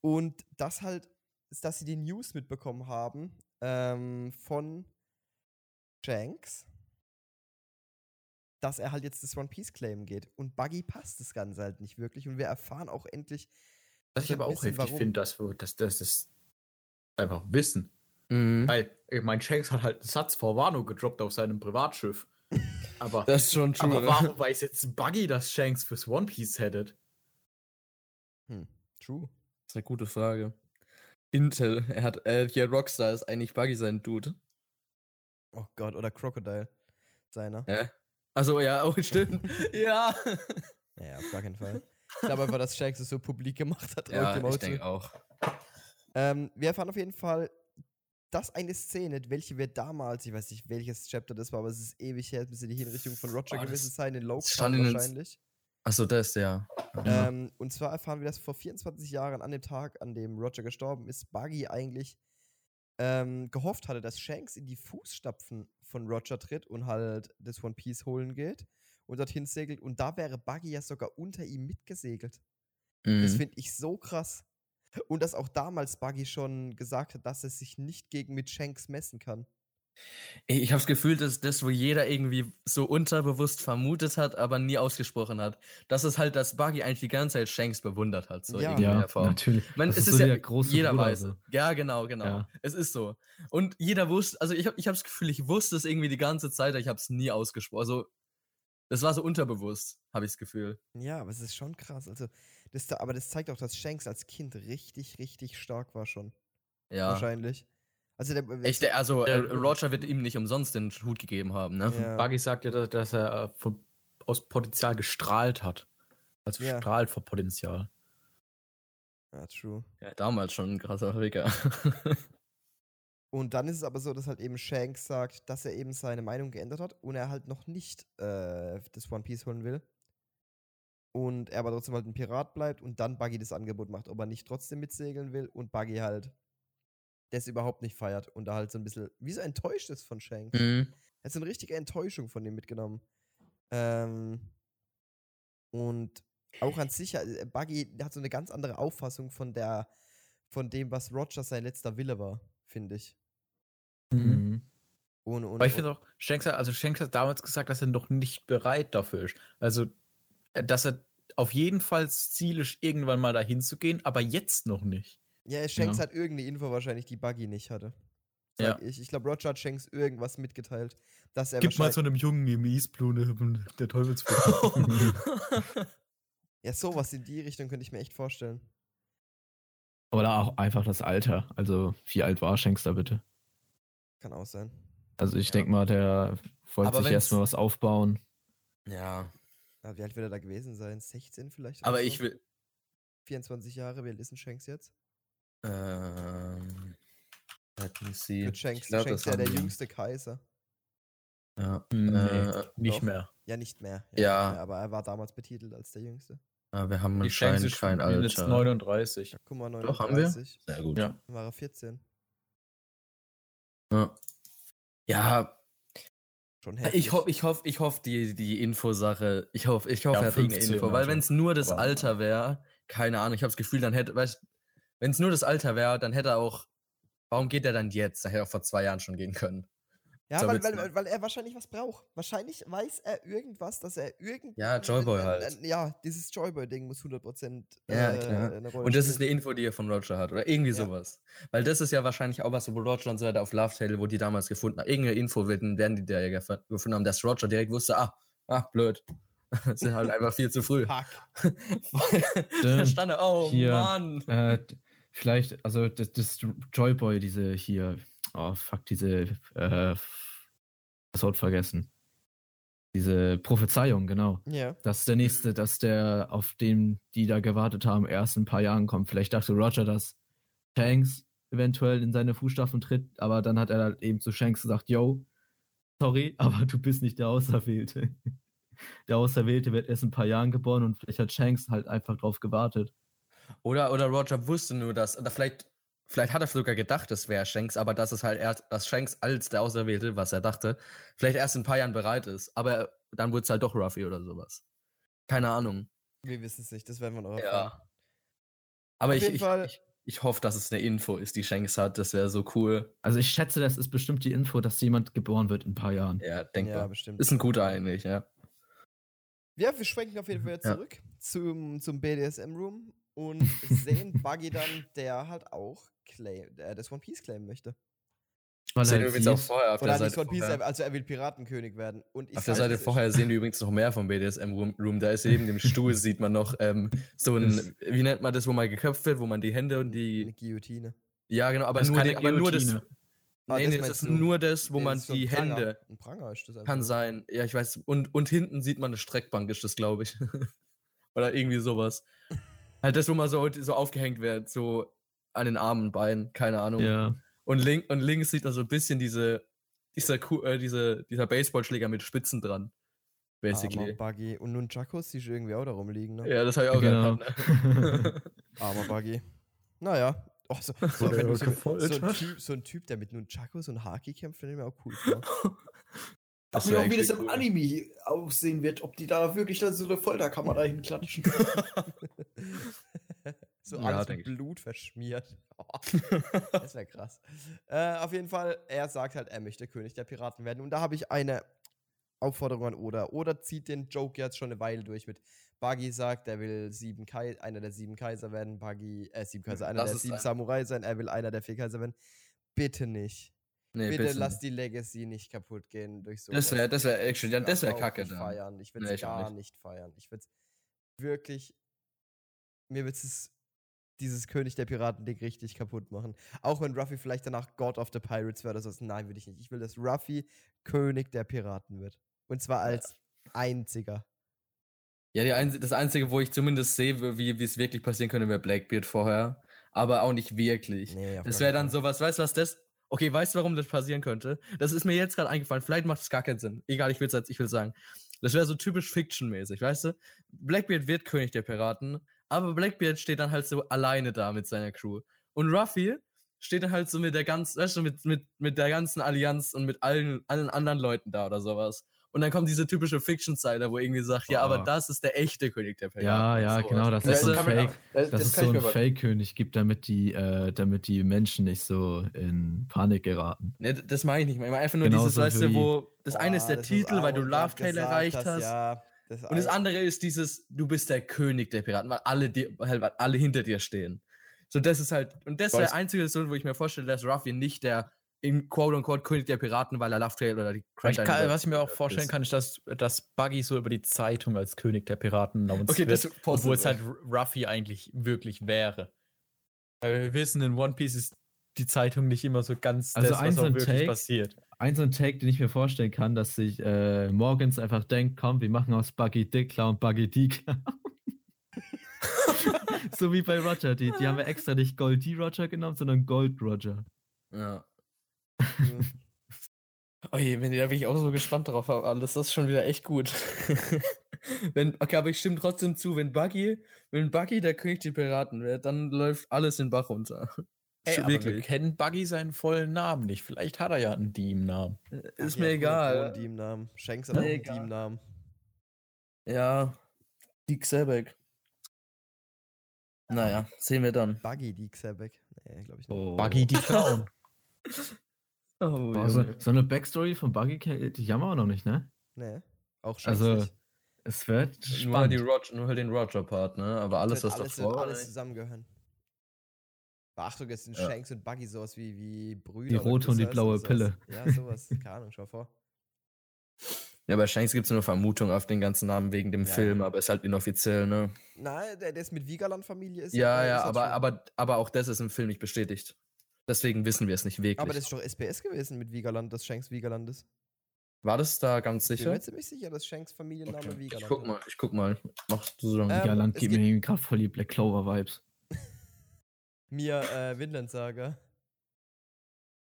Und das halt, ist, dass sie die News mitbekommen haben ähm, von Shanks, dass er halt jetzt das One Piece claimen geht. Und Buggy passt das Ganze halt nicht wirklich. Und wir erfahren auch endlich. Was ich aber auch heftig finde, dass wir dass, dass das einfach wissen. Mhm. Weil, ich mein, Shanks hat halt einen Satz vor Wano gedroppt auf seinem Privatschiff. Aber, Das ist schon aber true. warum weiß jetzt Buggy, dass Shanks fürs One Piece headet? Hm, true. Das ist eine gute Frage. Intel, er hat, äh, hier Rockstar ist eigentlich Buggy sein Dude. Oh Gott, oder Crocodile. Seiner. Hä? Also ja, oh, stimmt. [laughs] ja. Ja, auf gar keinen Fall. Ich glaube einfach, dass Shanks es so publik gemacht hat. Ja, ich denke auch. Ähm, wir erfahren auf jeden Fall, dass eine Szene, welche wir damals, ich weiß nicht, welches Chapter das war, aber es ist ewig her, es müsste die Hinrichtung von Roger Oh, das- gewesen sein, in Low wahrscheinlich. Achso, das, ja. ja. Ähm, und zwar erfahren wir, dass vor 24 Jahren, an dem Tag, an dem Roger gestorben ist, Buggy eigentlich ähm, gehofft hatte, dass Shanks in die Fußstapfen von Roger tritt und halt das One Piece holen geht und dorthin segelt. Und da wäre Buggy ja sogar unter ihm mitgesegelt. Das Mhm. finde ich so krass. Und dass auch damals Buggy schon gesagt hat, dass er sich nicht gegen mit Shanks messen kann. Ich habe das Gefühl, dass das, wo jeder irgendwie so unterbewusst vermutet hat, aber nie ausgesprochen hat. Das ist halt, dass Buggy eigentlich die ganze Zeit Shanks bewundert hat. So Ja. Ja, natürlich. Ich meine, Das es ist ist, so ja jeder Bruder, weiß. so. es. Ja, genau, genau. Ja. Es ist so. Und jeder wusste, also ich habe ich hab das Gefühl, ich wusste es irgendwie die ganze Zeit, aber ich habe es nie ausgesprochen. Also, das war so unterbewusst, habe ich das Gefühl. Ja, aber es ist schon krass. Also, das da, aber das zeigt auch, dass Shanks als Kind richtig, richtig stark war schon. Ja. Wahrscheinlich. Also der, Ich, der- also, äh, Ja. Roger wird ihm nicht umsonst den Hut gegeben haben, ne? Ja. Buggy sagt ja, dass, dass er äh, von, aus Potenzial gestrahlt hat. Also Ja. strahlt vor Potenzial. Ja, true. Ja, damals schon ein krasser Ficker. [laughs] Und dann ist es aber so, dass halt eben Shanks sagt, dass er eben seine Meinung geändert hat und er halt noch nicht äh, das One Piece holen will. Und er aber trotzdem halt ein Pirat bleibt und dann Buggy das Angebot macht, ob er nicht trotzdem mitsegeln will und Buggy halt das überhaupt nicht feiert und da halt so ein bisschen, wie so enttäuscht ist von Shanks. mhm. Er hat so eine richtige Enttäuschung von dem mitgenommen. Ähm, und auch an sich, äh, Buggy hat so eine ganz andere Auffassung von der, von dem, was Roger sein letzter Wille war, finde ich. Mhm. Und, und, Aber ich finde auch, Shanks hat, also Shanks hat damals gesagt, dass er noch nicht bereit dafür ist. Also, äh, dass er auf jeden Fall das Ziel ist, irgendwann mal dahin zu gehen, aber jetzt noch nicht. Ja, Shanks Ja. hat irgendeine Info wahrscheinlich, die Buggy nicht hatte. Ja. Ich, ich glaube, Roger hat Shanks irgendwas mitgeteilt, dass er Gib mal so einem Jungen im Eastblue [laughs] der Teufelsfrucht. [laughs] ja, sowas in die Richtung könnte ich mir echt vorstellen. Oder auch einfach das Alter. Also, wie alt war Shanks da bitte? Kann auch sein. Also, ich Ja. denke mal, der wollte Aber sich erstmal was aufbauen. ja. Ja, wie alt wird er da gewesen sein? 16 vielleicht? Aber ich will. 24 Jahre, wie alt ist denn Shanks jetzt? Ähm, let me see. Wird Shanks, glaub, Shanks ja der wir. jüngste Kaiser. Ja. nee, Äh, nicht doch. mehr. Ja, nicht mehr. Ja. nicht mehr, aber er war damals betitelt als der Jüngste. Ah, wir haben Die anscheinend ist kein spielen jetzt Alter. 39. Guck mal, Doch, haben wir? 39. Sehr gut. Ja. Dann war er 14. Ja, ja Schon heftig. ich hoffe, ich hoffe, ich hoffe, die, die Infosache, ich hoffe, ich hoffe, Ja, er hat irgendeine 15 Info, weil wenn es nur das Aber- Alter wäre, keine Ahnung, ich habe das Gefühl, dann hätte, weißt wenn es nur das Alter wäre, dann hätte er auch, warum geht er dann jetzt? Da hätte er auch vor zwei Jahren schon gehen können. Ja, weil, weil, dann. weil, er wahrscheinlich was braucht. Wahrscheinlich weiß er irgendwas, dass er irgend. Ja, Joyboy äh, halt. äh, Ja, dieses Joyboy-Ding muss 100% Ja, äh, klar. eine Rolle Und das ist eine spielen. Info, die er von Roger hat, oder irgendwie Ja. sowas. Weil das ist ja wahrscheinlich auch was, wo Roger und so weiter auf Love Tale, wo die damals gefunden haben. Irgendeine Info werden, werden die da ja gef- gefunden haben, dass Roger direkt wusste, ah, ah, blöd. [laughs] sind halt einfach viel zu früh. Fuck. [laughs] da stand er, oh Hier. Mann. Äh, vielleicht, also das, das Joyboy, diese hier, oh fuck, diese, äh, das Wort vergessen. Diese Prophezeiung, genau. Ja. Dass der nächste, dass der, auf den die da gewartet haben, erst in ein paar Jahren kommt. Vielleicht dachte Roger, dass Shanks eventuell in seine Fußstapfen tritt, aber dann hat er halt eben zu Shanks gesagt, yo, sorry, [laughs] aber du bist nicht der Auserwählte. Der Auserwählte wird erst in ein paar Jahren geboren und vielleicht hat Shanks halt einfach drauf gewartet. Oder, oder Roger wusste nur, dass, oder vielleicht, vielleicht hat er sogar gedacht, es wäre Shanks, aber dass es halt erst, dass Shanks als der Auserwählte, was er dachte, vielleicht erst in ein paar Jahren bereit ist. Aber dann wurde es halt doch Ruffy oder sowas. Keine Ahnung. Wir wissen es nicht, das werden wir noch erfahren. Ja. Aber Auf ich, jeden ich, Fall- ich, ich hoffe, dass es eine Info ist, die Shanks hat. Das wäre so cool. Also ich schätze, das ist bestimmt die Info, dass jemand geboren wird in ein paar Jahren. Ja, Ja, denkbar. bestimmt. ist ein guter eigentlich, ja. Ja, wir schwenken auf jeden Fall jetzt Ja. zurück zum, zum BDSM-Room und sehen Buggy dann, der halt auch claim, äh, das One Piece claimen möchte. Weil Sehen wir übrigens auch vorher auf Oder der Seite. One Piece, vorher. er- also er will Piratenkönig werden. Und ich Auf der Seite vorher [laughs] sehen wir übrigens noch mehr vom BDSM-Room. Room. Da ist neben dem Stuhl, [laughs] sieht man noch ähm, so ein, wie nennt man das, wo man geköpft wird, wo man die Hände und Eine die. Guillotine. Ja, genau, aber Das ist nur, die, aber nur das. Ah, nee, das nee, das ist du? nur das, wo Nee, man das die Pranger. Hände. Ein Pranger ist das einfach. Kann sein. Ja, ich weiß. Und, und hinten sieht man eine Streckbank, ist das, glaube ich. [laughs] Oder irgendwie sowas. Halt das, wo man so, so aufgehängt wird, so an den Armen und Beinen, keine Ahnung. Ja. Und, link, und links sieht man so ein bisschen diese, dieser, äh, diese, dieser Baseballschläger mit Spitzen dran. Basically. Armer Buggy. Und Nunchakos siehst du irgendwie auch da rumliegen, ne? Ja, das habe ich auch Genau. gehabt. Ne? [laughs] Armer Buggy. Naja. Oh, so, so, so, so, ein typ, so ein Typ, der mit Nunchakos und Haki kämpft, finde ich mir auch cool vor. [laughs] Das Das wär auch, wie das im cool. Anime aussehen wird, ob die da wirklich dann so eine Folterkammer dahin klatschen. [laughs] so Ja, alles mit. Blut verschmiert. Oh, [laughs] das wäre krass. Äh, auf jeden Fall, er sagt halt, er möchte König der Piraten werden. Und da habe ich eine Aufforderung an Oda. Oda zieht den Joke jetzt schon eine Weile durch mit Buggy sagt, er will sieben Kai einer der sieben Kaiser werden. Buggy, äh, sieben Kaiser, einer Das der sieben ein- Samurai sein. Er will einer der vier Kaiser werden. Bitte nicht. Nee, Bitte bisschen. lass die Legacy nicht kaputt gehen durch so. Das wäre, das wäre actually, ja, das wäre kacke nicht dann. feiern. Ich würde Nee, es gar nicht. nicht. feiern. Ich würde es wirklich. Mir wird es dieses König der Piraten-Ding richtig kaputt machen. Auch wenn Ruffy vielleicht danach God of the Pirates wäre oder so. Nein, würde ich nicht. Ich will, dass Ruffy König der Piraten wird. Und zwar als einziger. Ja, Einz das Einzige, wo ich zumindest sehe, wie es wirklich passieren könnte, wäre Blackbeard vorher. Aber auch nicht wirklich. Nee, Das wäre dann sowas, weißt du was das? Okay, weißt du, warum das passieren könnte? Das ist mir jetzt gerade eingefallen. Vielleicht macht es gar keinen Sinn. Egal, ich will es ich will sagen. Das wäre so typisch Fiction-mäßig, weißt du? Blackbeard wird König der Piraten, aber Blackbeard steht dann halt so alleine da mit seiner Crew. Und Ruffy steht dann halt so mit der ganzen, weißt du, mit, mit, mit der ganzen Allianz und mit allen, allen anderen Leuten da oder sowas. Und dann kommt diese typische Fiction-Seite, wo irgendwie sagt, ja, aber Oh. das ist der echte König der Piraten. Ja, ja, sowas. genau, das Das ist so ein Fake. das- Dass das es kann so aber- Fake-König gibt, damit die, äh, damit die Menschen nicht so in Panik geraten. Ne, das meine ich nicht. mehr. Ich meine einfach nur Genauso dieses, weißt du, wo das eine ist der das, Titel, weil du Love Tale erreicht hast, hast. Ja, das Und das ein- andere ist dieses, du bist der König der Piraten, weil alle, dir, weil alle hinter dir stehen. So, das ist halt, und das ist der einzige Situation, wo ich mir vorstelle, dass Ruffy nicht der im Quote-unquote König der Piraten, weil er Love Tale oder die Ich kann, was ich mir auch vorstellen ist. kann, ist, dass, dass Buggy so über die Zeitung als König der Piraten announced Okay, das wird, obwohl es halt Ruffy eigentlich wirklich wäre. Weil wir wissen, in One Piece ist die Zeitung nicht immer so ganz Also das, was auch wirklich Take- passiert. Ein so ein Take, den ich mir vorstellen kann, dass sich äh, Morgans einfach denkt, komm, wir machen aus Buggy Dick Clown Buggy D Clown. [laughs] so wie bei Roger. Die, die haben wir extra nicht Gold D Roger genommen, sondern Gold Roger. Ja. Mhm. [laughs] Oje, wenn, da bin ich auch so gespannt drauf. Alles das ist schon wieder echt gut. [laughs] wenn, okay, aber ich stimme trotzdem zu, wenn Buggy, wenn Buggy der König der Piraten wird, dann läuft alles den Bach runter. [laughs] Ey, aber wir kennen Buggy seinen vollen Namen nicht. Vielleicht hat er ja einen Team-Namen. Ist Ach mir ja, egal. Teamnamen. Shanks hat auch Mir einen egal. Teamnamen. Ja, Dick Sebek. Naja, sehen wir dann. Buggy die Xebek. Nee, glaube ich nicht. Oh. Buggy die Clown. Oh, Boah, so, so eine Backstory von Buggy, die haben wir auch noch nicht, ne? Nee. Auch Shanks Also, nicht. es wird nur, halt die spannend. Roger, nur halt den Roger-Part, ne? Aber alles, was alles, davor alles ne? zusammengehören. Beachtung, jetzt sind Ja. Shanks und Buggy sowas wie, wie Brüder. Die rote und die blaue. Pille. Ja, sowas. Keine Ahnung, schau vor. Ja, bei Shanks gibt es nur Vermutung auf den ganzen Namen wegen dem Ja, Film, ja. aber ist halt inoffiziell, ne? Nein, der, der ist mit Vigaland-Familie. ist Ja, äh, ja, das aber, schon- aber, aber auch das ist im Film nicht bestätigt. Deswegen wissen wir es nicht wirklich. Aber das ist doch SPS gewesen mit Vigaland, dass Shanks Vigaland ist. war das da ganz Ich bin sicher? mir ziemlich sicher, dass Shanks Familienname Okay. Vigaland Ich guck mal, ich guck mal. Mach du so. Ähm, es gibt mir gerade voll die Black Clover Vibes. [laughs] Mir äh, Vinland Saga.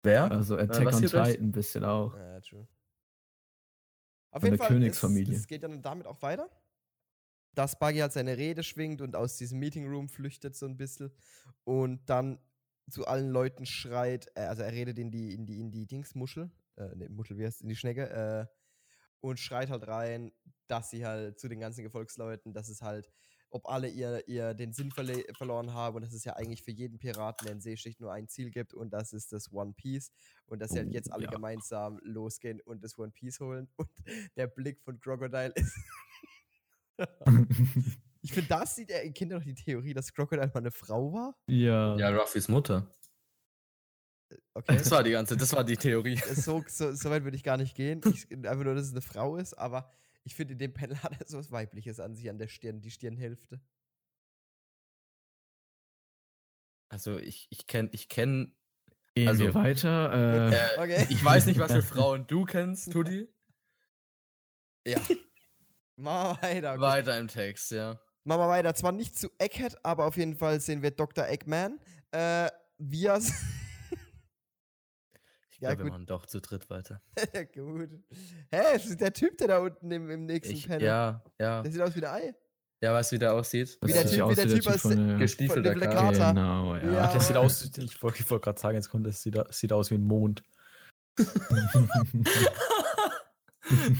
Wer? Also was Attack on hier rechts? Titan ein bisschen auch. Ja, true. Auf Von jeden der Fall, Königsfamilie. Es, es geht dann damit auch weiter. Dass Buggy halt seine Rede schwingt und aus diesem Meeting Room flüchtet so ein bisschen und dann zu allen Leuten schreit, äh, also er redet in die, in die, in die Dingsmuschel, äh, ne, Muschel, wie heißt in die Schnecke, äh, und schreit halt rein, dass sie halt zu den ganzen Gefolgsleuten, dass es halt, ob alle ihr, ihr den Sinn verle verloren haben und dass es ja eigentlich für jeden Piraten, in See sticht, nur ein Ziel gibt und das ist das One Piece und dass sie halt Oh, jetzt alle ja. gemeinsam losgehen und das One Piece holen und [laughs] der Blick von Crocodile ist. [laughs] [laughs] ich finde, das sieht er, kennt ihr noch die Theorie, dass Crocodile mal eine Frau war? ja. Ja, Ruffys Mutter. Okay. Das war die ganze, das war die Theorie. [laughs] so, so, so weit würde ich gar nicht gehen. Ich, einfach nur, dass es eine Frau ist, aber ich finde, in dem Panel hat er so was Weibliches an sich, an der Stirn, die Stirnhälfte. Also ich, ich kenne, ich kenne, Gehen Also- wir weiter. Äh, äh, Okay. ich weiß nicht, was für Frauen du kennst, Tudi. [laughs] Ja, wir weiter. Okay. weiter im Text, ja. Machen wir weiter. Zwar nicht zu Egghead, aber auf jeden Fall sehen wir Dr. Eggman. Äh, wir. Ich Ja, glaube, wir machen doch zu dritt weiter. [laughs] gut. Hä, das ist der Typ, der da unten im, im nächsten Ich, Panel. ja, ja. Der sieht aus wie der Ei. Ja, weißt du, wie der aussieht? das wie der sieht Typ- aus wie der Typ aus der- Gestiefelter Von der Kater. Plakata. Genau, ja. Ja. Das sieht aus, [laughs] ich wollte wollt gerade sagen, jetzt kommt, das sieht, das sieht aus wie ein Mond. [laughs]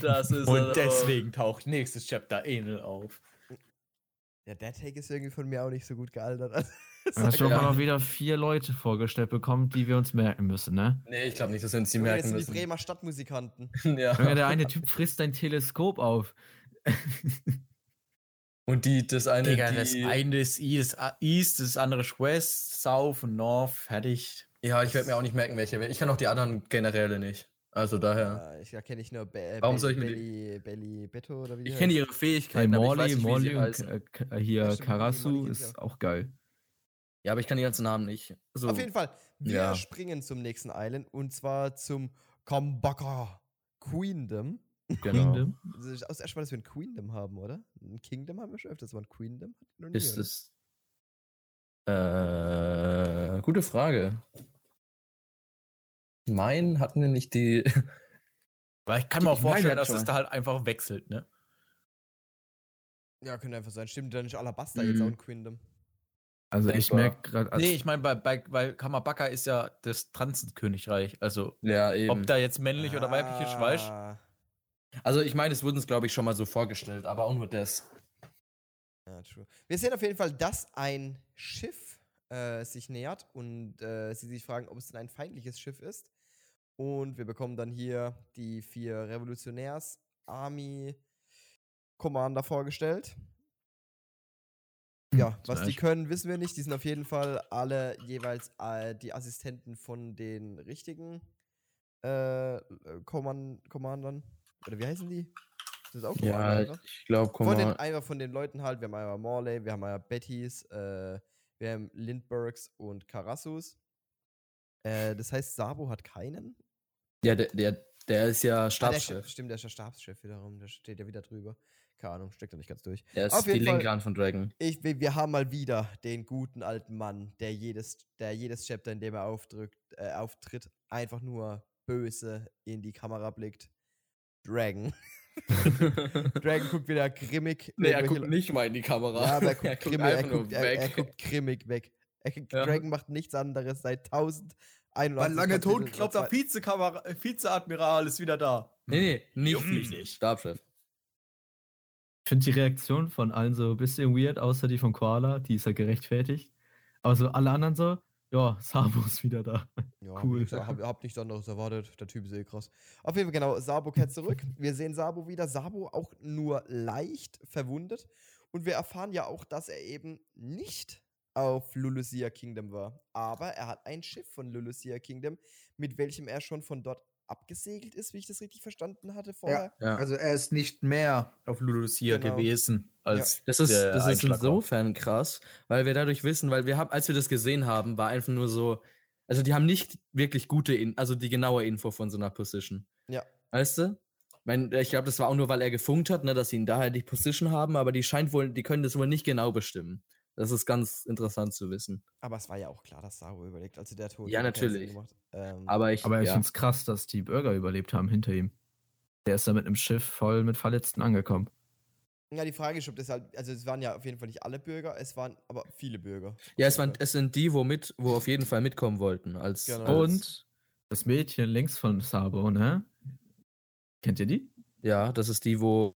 Das ist Und deswegen taucht nächstes Chapter Enel auf. Ja, der Take ist irgendwie von mir auch nicht so gut gealtert. [laughs] Du hast Sag schon mal wieder vier Leute vorgestellt bekommen, die wir uns merken müssen, ne? Nee, ich glaube nicht, dass wir uns die merken sind die müssen. Bremer Stadtmusikanten. [laughs] Ja. Der eine Typ frisst dein Teleskop auf. [laughs] Und die, das eine, Digga, die, das eine ist East, East, das andere ist West, South und North, fertig. Ja, ich werde mir auch nicht merken, welche. Ich kann auch die anderen Generäle nicht. Also daher. Ja, ich kenne ich nur Be Warum Be soll ich mir Belly, Belly Betto oder wie Ich kenne ihre Fähigkeiten, aber ich weiß Morley, nicht, wie Morley sie und äh, hier Karasu ist auch. auch geil. Ja, aber ich kann die ganzen Namen nicht. So. Auf jeden Fall, wir Ja. springen zum nächsten Island und zwar zum Kambaka Queendom. Genau. Das ist das erste Mal, dass wir ein Queendom haben, oder? Ein Kingdom haben wir schon öfters, aber ein Queendom wir noch nie, Ist es. Äh, gute Frage. Mein hatten wir nicht die. [laughs] Weil ich kann mir auch vorstellen, dass es da halt einfach wechselt, ne? Ja, könnte einfach sein. Stimmt, dann ist Alabasta jetzt auch Mhm. ein Queendom. Also ich merke gerade, Nee, ich meine, bei, bei, weil Kamabaka ist ja das Transenkönigreich. Also, Ja, eben. ob da jetzt männlich oder weiblich ist, weißt du? Ah, Also ich meine, es wurde uns, glaube ich, schon mal so vorgestellt, aber auch nur das. Ja, true. Wir sehen auf jeden Fall, dass ein Schiff äh, sich nähert und äh, sie sich fragen, ob es denn ein feindliches Schiff ist. Und wir bekommen dann hier die vier Revolutionärs Army Commander vorgestellt. Ja, was die können, wissen wir nicht. Die sind auf jeden Fall alle jeweils äh, die Assistenten von den richtigen äh, äh, Command Commandern. Oder wie heißen die? Das ist auch Ja, Commander, oder? ich glaube, Von den, einmal von den Leuten halt, wir haben einmal Morley, wir haben einmal Bettys, äh, wir haben Lindbergs und Karassus. Äh, das heißt, Sabo hat keinen. Ja, der, der, der ist ja Ah, der Stabschef. Stimmt, der ist der Stabschef wiederum, der steht ja wieder drüber. Keine Ahnung, steckt da nicht ganz durch. Der ist Auf die linke Hand von Dragon. Ich, wir, haben mal wieder den guten alten Mann, der jedes, der jedes Chapter, in dem er aufdrückt, äh, auftritt, einfach nur böse in die Kamera blickt. Dragon. [laughs] Dragon guckt wieder grimmig. nee, er guckt nicht mal in die Kamera. Ja, aber er [laughs] guckt, grimmig, er, einfach nur guckt, er, er guckt grimmig weg. Er, Ja. Dragon macht nichts anderes seit 1081 Mein lange Kapiteln Ton glaubt, der oder Vizekamera, äh, Vizeadmiral ist wieder da. Nee, nee, mich nicht. nicht. Stabschef. Ich finde die Reaktion von allen so ein bisschen weird, außer die von Koala, die ist ja gerechtfertigt. Aber so alle anderen so, ja, [laughs] Sabo ist wieder da. Ja, Cool. Ich hab, hab nichts anderes erwartet. Der Typ ist eh krass. Auf jeden Fall, genau, Sabo kehrt zurück. [laughs] Wir sehen Sabo wieder. Sabo auch nur leicht verwundet. Und wir erfahren ja auch, dass er eben nicht auf Lulusia Kingdom war. Aber er hat ein Schiff von Lulusia Kingdom, mit welchem er schon von dort abgesegelt ist, wie ich das richtig verstanden hatte vorher. Ja. Also er ist nicht mehr auf Lulusia Genau. gewesen als Das ist, das ist insofern krass, weil wir dadurch wissen, weil wir haben, als wir das gesehen haben, war einfach nur so, also die haben nicht wirklich gute, In also die genaue Info von so einer Position. Ja. Weißt du? Ich, mein, ich glaube, das war auch nur, weil er gefunkt hat, ne, dass sie ihn da halt die Position haben, aber die scheint wohl, die können das wohl nicht genau bestimmen. Das ist ganz interessant zu wissen. Aber es war ja auch klar, dass Sabo überlegt. Also der Tod Ja, natürlich. gemacht. Ähm, Aber ich, Aber ich ja. finde es krass, dass die Bürger überlebt haben hinter ihm. Der ist da mit einem Schiff voll mit Verletzten angekommen. Ja, die Frage ist, ob das halt, also es waren ja auf jeden Fall nicht alle Bürger, es waren aber viele Bürger. ja, es, waren, es sind die, wo, mit, wo auf jeden Fall mitkommen wollten. Als, Genau. Und das Mädchen links von Sabo, ne? Kennt ihr die? Ja, das ist die, wo,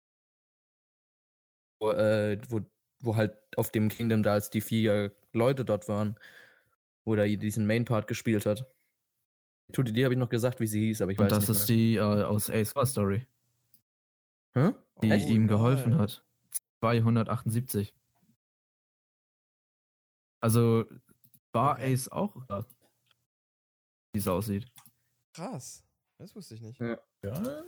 wo, äh, wo, wo halt auf dem Kingdom da als die vier Leute dort waren, wo er diesen Main-Part gespielt hat. Tut die habe ich noch gesagt, wie sie hieß, aber ich Und weiß das nicht ist die äh, aus Ace War Story. Hä? die Echt? ihm geholfen Nein. hat. 278. Also war Okay. Ace auch da, wie es aussieht. Krass. Das wusste ich nicht. Ja. Ja,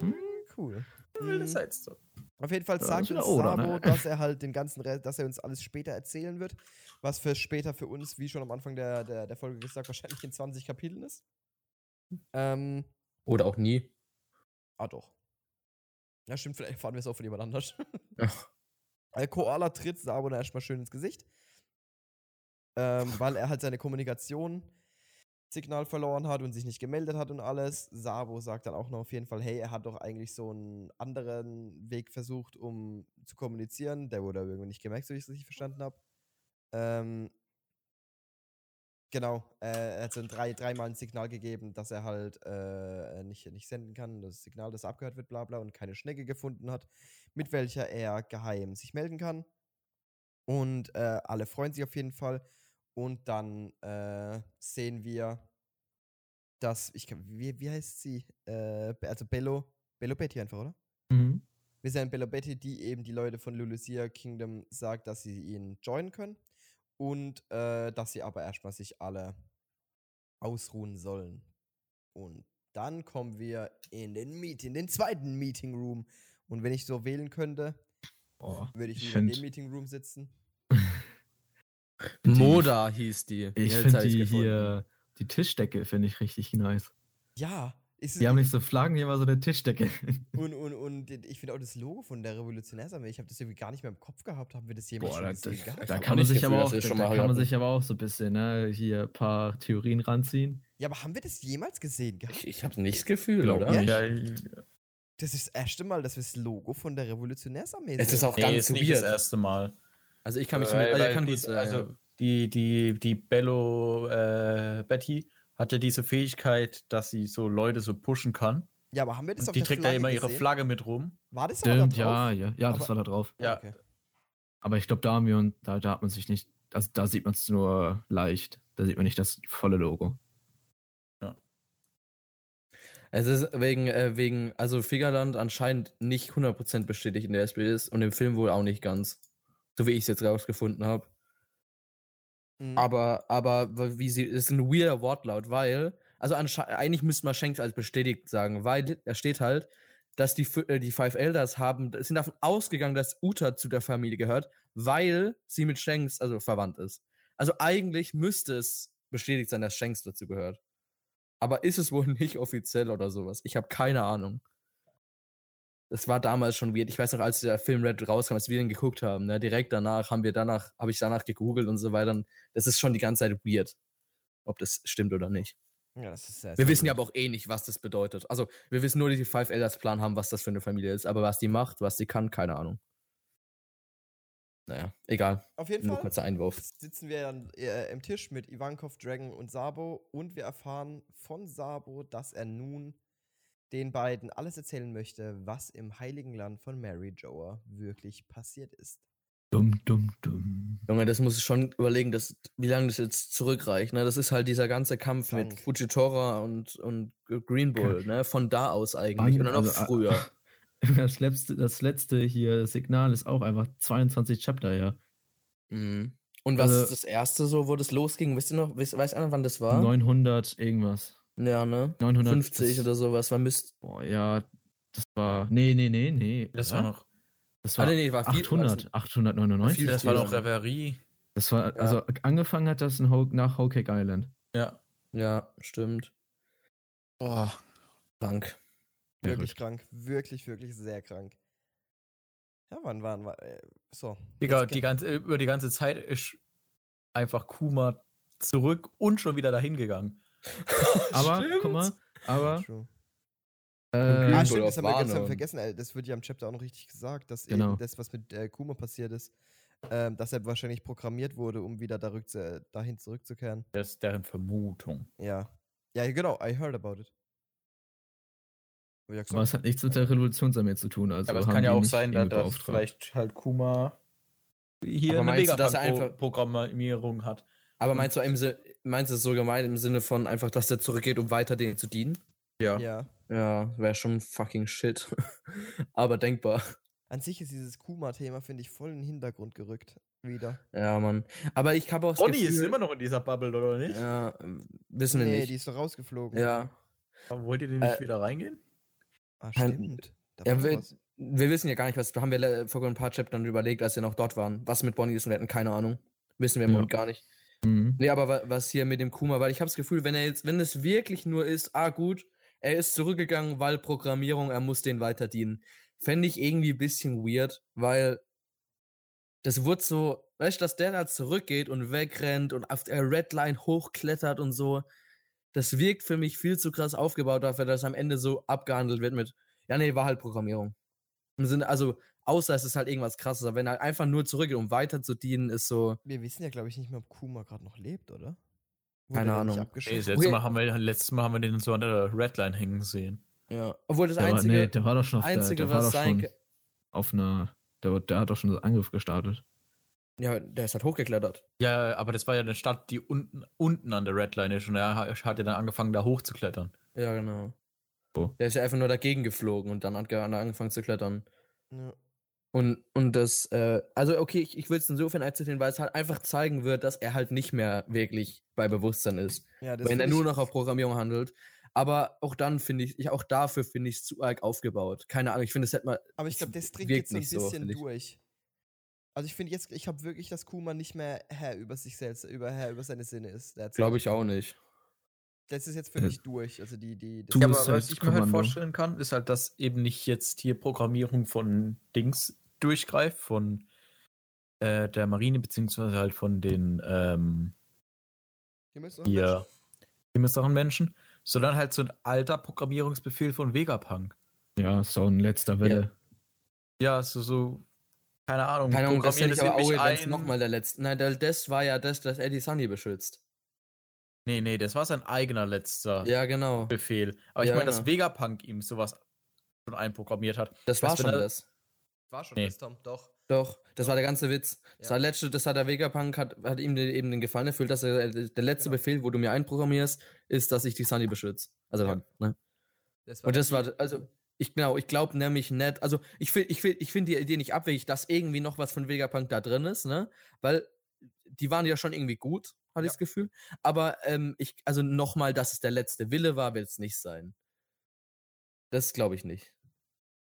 Hm. Cool. Wilde Mhm. Sidestone. Auf jeden Fall sagt uns Oda, Sabo, ne? dass er halt den ganzen Rest, dass er uns alles später erzählen wird. Was für später für uns, wie schon am Anfang der, der, der Folge gesagt, wahrscheinlich in 20 Kapiteln ist. Ähm, Oder auch nie. ah doch. Ja, stimmt, vielleicht erfahren wir es auch von jemand anders. Ja. [laughs] Koala tritt Sabo dann erstmal schön ins Gesicht. Ähm, weil er halt seine Kommunikation Signal verloren hat und sich nicht gemeldet hat und alles. Sabo sagt dann auch noch auf jeden Fall, hey, er hat doch eigentlich so einen anderen Weg versucht, um zu kommunizieren. Der wurde aber irgendwie nicht gemerkt, so wie ich es richtig verstanden habe. Ähm, genau, äh, er hat so ein drei, dreimal ein Signal gegeben, dass er halt äh, nicht, nicht senden kann, das Signal, das abgehört wird, bla bla, und keine Schnecke gefunden hat, mit welcher er geheim sich melden kann. Und äh, alle freuen sich auf jeden Fall. Und dann äh, sehen wir, dass, ich kann, wie, wie heißt sie? Äh, also Bello, Bello Betty einfach, oder? Mhm. Wir sehen Bello Betty, die eben die Leute von Lulusia Kingdom sagt, dass sie ihn joinen können. Und äh, dass sie aber erstmal sich alle ausruhen sollen. Und dann kommen wir in den Meeting, den zweiten Meeting Room. Und wenn ich so wählen könnte, würde ich ich in dem Meeting Room sitzen. Die- Moda hieß die. Ich finde die hier, die Tischdecke finde ich richtig nice. Ja, Ist Die haben nicht so Flaggen, die haben so eine Tischdecke. [laughs] und, und, und ich finde auch das Logo von der Revolutionärsarmee, ich habe das irgendwie gar nicht mehr im Kopf gehabt. Haben wir das jemals Boah, schon da, gehabt? kann man sich aber auch, da kann man sich aber auch so ein bisschen, ne, hier ein paar Theorien ranziehen. Ja, aber haben wir das jemals gesehen gehabt? Ich, ich habe nicht das Gefühl, oder? nicht. Ja, Das ist das erste Mal, dass wir das Logo von der Revolutionärsarmee Es ist sehen. auch nee, ganz ist nicht das erste Mal. Also ich kann mich Weil- zumindest, also weil ich kann gut, diese, also die, die, die Bello äh, Betty hatte diese Fähigkeit, dass sie so Leute so pushen kann. Ja, aber haben wir das Und auf die der trägt da Flagge immer ihre gesehen? Flagge mit rum. War das aber da Stimmt, drauf? ja, ja, ja, das Aber- war da drauf. Ja. Okay. Aber ich glaube, da haben wir und da, da hat man sich nicht, also da sieht man es nur leicht. Da sieht man nicht das volle Logo. Es ist wegen, äh, wegen, also Figerland anscheinend nicht 100% bestätigt in der SPD ist und im Film wohl auch nicht ganz. So wie ich es jetzt rausgefunden habe. Mhm. Aber, aber wie sie, es ist ein weirder Wortlaut, weil, also eigentlich müsste man Shanks als bestätigt sagen, weil da steht halt, dass die, äh, die Five Elders haben, sind davon ausgegangen, dass Uta zu der Familie gehört, weil sie mit Shanks, also verwandt ist. Also eigentlich müsste es bestätigt sein, dass Shanks dazu gehört. Aber ist es wohl [laughs] nicht offiziell oder sowas? Ich habe keine Ahnung. Das war damals schon weird. Ich weiß noch, als der Film Red rauskam, als wir den geguckt haben, ne, direkt danach haben wir danach, habe ich danach gegoogelt und so weiter. Das ist schon die ganze Zeit weird, ob das stimmt oder nicht. ja, das ist sehr, Wir sehr wissen ja aber auch eh nicht, was das bedeutet. Also, wir wissen nur, dass die Five Elders Plan haben, was das für eine Familie ist. Aber was die macht, was die kann, keine Ahnung. Naja, egal. Auf jeden Nur Fall kurzer Einwurf. sitzen wir dann äh, im Tisch mit Ivankov, Dragon und Sabo und wir erfahren von Sabo, dass er nun den beiden alles erzählen möchte, was im heiligen Land von Mary Joa wirklich passiert ist. Dumm, dumm, dumm. Junge, das muss ich schon überlegen, das, wie lange das jetzt zurückreicht. Ne? Das ist halt dieser ganze Kampf mit Krank. Fujitora und, und Green Bull, ne? Von da aus eigentlich. Krank, Oder noch also, äh, früher. [laughs] Das letzte, das letzte hier Signal ist auch einfach 22 Chapter, ja. Mhm. Und was also- ist das erste so, wo das losging? Wisst ihr noch, wisst, weiß einer, wann das war? 900 irgendwas. Ja, ne? 950 50 oder sowas. Wann müsst. Boah, ja, das war. Nee, nee, nee, nee. Das oder? war noch, Das Ah, war nee, nee, war viel- 800. 899. Viel das war noch Reverie. Das war, also angefangen hat das in Ho nach Whole Cake Island. Ja. Ja, stimmt. Boah. Dank. Wirklich Verrückt. krank. Wirklich, wirklich sehr krank. Ja, wann waren wir? Äh, so. Digga, jetzt die ganze, über die ganze Zeit ist einfach Kuma zurück und schon wieder dahin gegangen. [laughs] Aber, Stimmt. guck mal, aber. True. Äh, Ah, stimmt, das haben wir ganz Wano. vergessen. ey, Das wird ja im Chapter auch noch richtig gesagt, dass Genau. eben das, was mit äh, Kuma passiert ist, ähm, dass er wahrscheinlich programmiert wurde, um wieder zu, dahin zurückzukehren. Das ist deren Vermutung. Ja. Ja, genau, I heard about it. Ja aber es hat nichts mit der Revolutionsarmee zu tun. Also Aber es haben kann ja auch sein, dass, beauftragt. vielleicht halt Kuma hier Aber eine meinst du, dass er einfach- Programmierung hat. Aber meinst du, meinst du es so gemeint im Sinne von einfach, dass der zurückgeht, um weiter denen zu dienen? Ja. Ja. Ja, wäre schon fucking shit. [laughs] Aber denkbar. An sich ist dieses Kuma-Thema, finde ich, voll in den Hintergrund gerückt. Wieder. Ja, Mann. Aber ich habe auch das Bonnie ist Gefühl- immer noch in dieser Bubble, oder nicht? Ja, wissen wir Nee, nicht. die ist doch rausgeflogen. Ja. Wollt ihr denn nicht Äh, wieder reingehen? Ah, stimmt. Da Ja, wir, wir wissen ja gar nicht, was. Haben wir vor ein paar Chaptern überlegt, als wir noch dort waren. Was mit Bonnie ist und wir hatten keine Ahnung. Wissen wir im Ja. Moment gar nicht. Mhm. Nee, aber wa- was hier mit dem Kuma, weil ich habe das Gefühl, wenn er jetzt, wenn es wirklich nur ist, ah gut, er ist zurückgegangen, weil Programmierung, er muss den weiter dienen, fände ich irgendwie ein bisschen weird, weil das wird so, weißt du, dass der da zurückgeht und wegrennt und auf der Redline hochklettert und so, das wirkt für mich viel zu krass aufgebaut, dafür, dass am Ende so abgehandelt wird mit, ja nee, war halt Programmierung. Im Sinne, also, außer es ist halt irgendwas krasses, aber wenn er einfach nur zurückgeht, um weiter zu dienen, ist so, Wir wissen ja, glaube ich, nicht mehr, ob Kuma gerade noch lebt, oder? Keine der nicht Ahnung. Nee, abgeschossen? das letzte, Okay. Mal haben wir, letztes Mal haben wir den so an der Redline hängen sehen. ja. Obwohl das Der war, einzige. nee, der war doch schon auf Einzige, der, der war was doch sein schon kann. auf einer. Der, war- der hat doch schon den Angriff gestartet. Ja, der ist halt hochgeklettert. Ja, aber das war ja eine Stadt, die unten, unten an der Redline ist und er ha- hat ja dann angefangen, da hochzuklettern. Ja, genau. Wo? Der ist ja einfach nur dagegen geflogen und dann hat er angefangen zu klettern. Ja. Und, und das, äh, also okay, ich, ich will es insofern akzeptieren, weil es halt einfach zeigen wird, dass er halt nicht mehr wirklich bei Bewusstsein ist. Ja, das wenn er nur noch auf Programmierung handelt. Aber auch dann finde ich, ich, auch dafür finde ich es zu arg aufgebaut. Keine Ahnung, ich finde, es hätte mal. Aber ich glaube, das dringt wirkt jetzt so ein so, bisschen ich. durch. Also ich finde jetzt, ich habe wirklich, dass Kuma nicht mehr Herr über sich selbst, über Herr über seine Sinne ist. Glaube ich auch nicht. Das ist jetzt für Äh, mich durch. Also die, die, das Ja, aber was ich mir halt vorstellen kann, ist halt, dass eben nicht jetzt hier Programmierung von Dings durchgreift, von äh, der Marine, beziehungsweise halt von den ähm, hier Menschen, sondern halt so ein alter Programmierungsbefehl von Vegapunk. Ja, so ein letzter Welle. Ja, so, so, keine Ahnung, Keine Ahnung, das hätte ich aber auch nochmal der letzte. Nein, das war ja das, das Eddie Sunny beschützt. Nee, nee, das war sein eigener letzter Ja, genau. Befehl. Aber ich Ja, meine, dass genau. Vegapunk ihm sowas schon einprogrammiert hat. Das war schon da- das. war schon Nee. das, Tom, doch. Doch, das war der ganze Witz. Das Ja. war letzte, das hat der Vegapunk, hat, hat ihm den, eben den Gefallen erfüllt, dass er, der letzte Genau. Befehl, wo du mir einprogrammierst, ist, dass ich die Sunny beschütze. Also, Ja. ne? Das Und das war, also, ich genau, ich glaube nämlich nicht, also ich finde ich find, ich find die Idee nicht abwegig, dass irgendwie noch was von Vegapunk da drin ist, ne? Weil die waren ja schon irgendwie gut, hatte ich Ja. das Gefühl. Aber ähm, ich, also nochmal, dass es der letzte Wille war, wird es nicht sein. Das glaube ich nicht.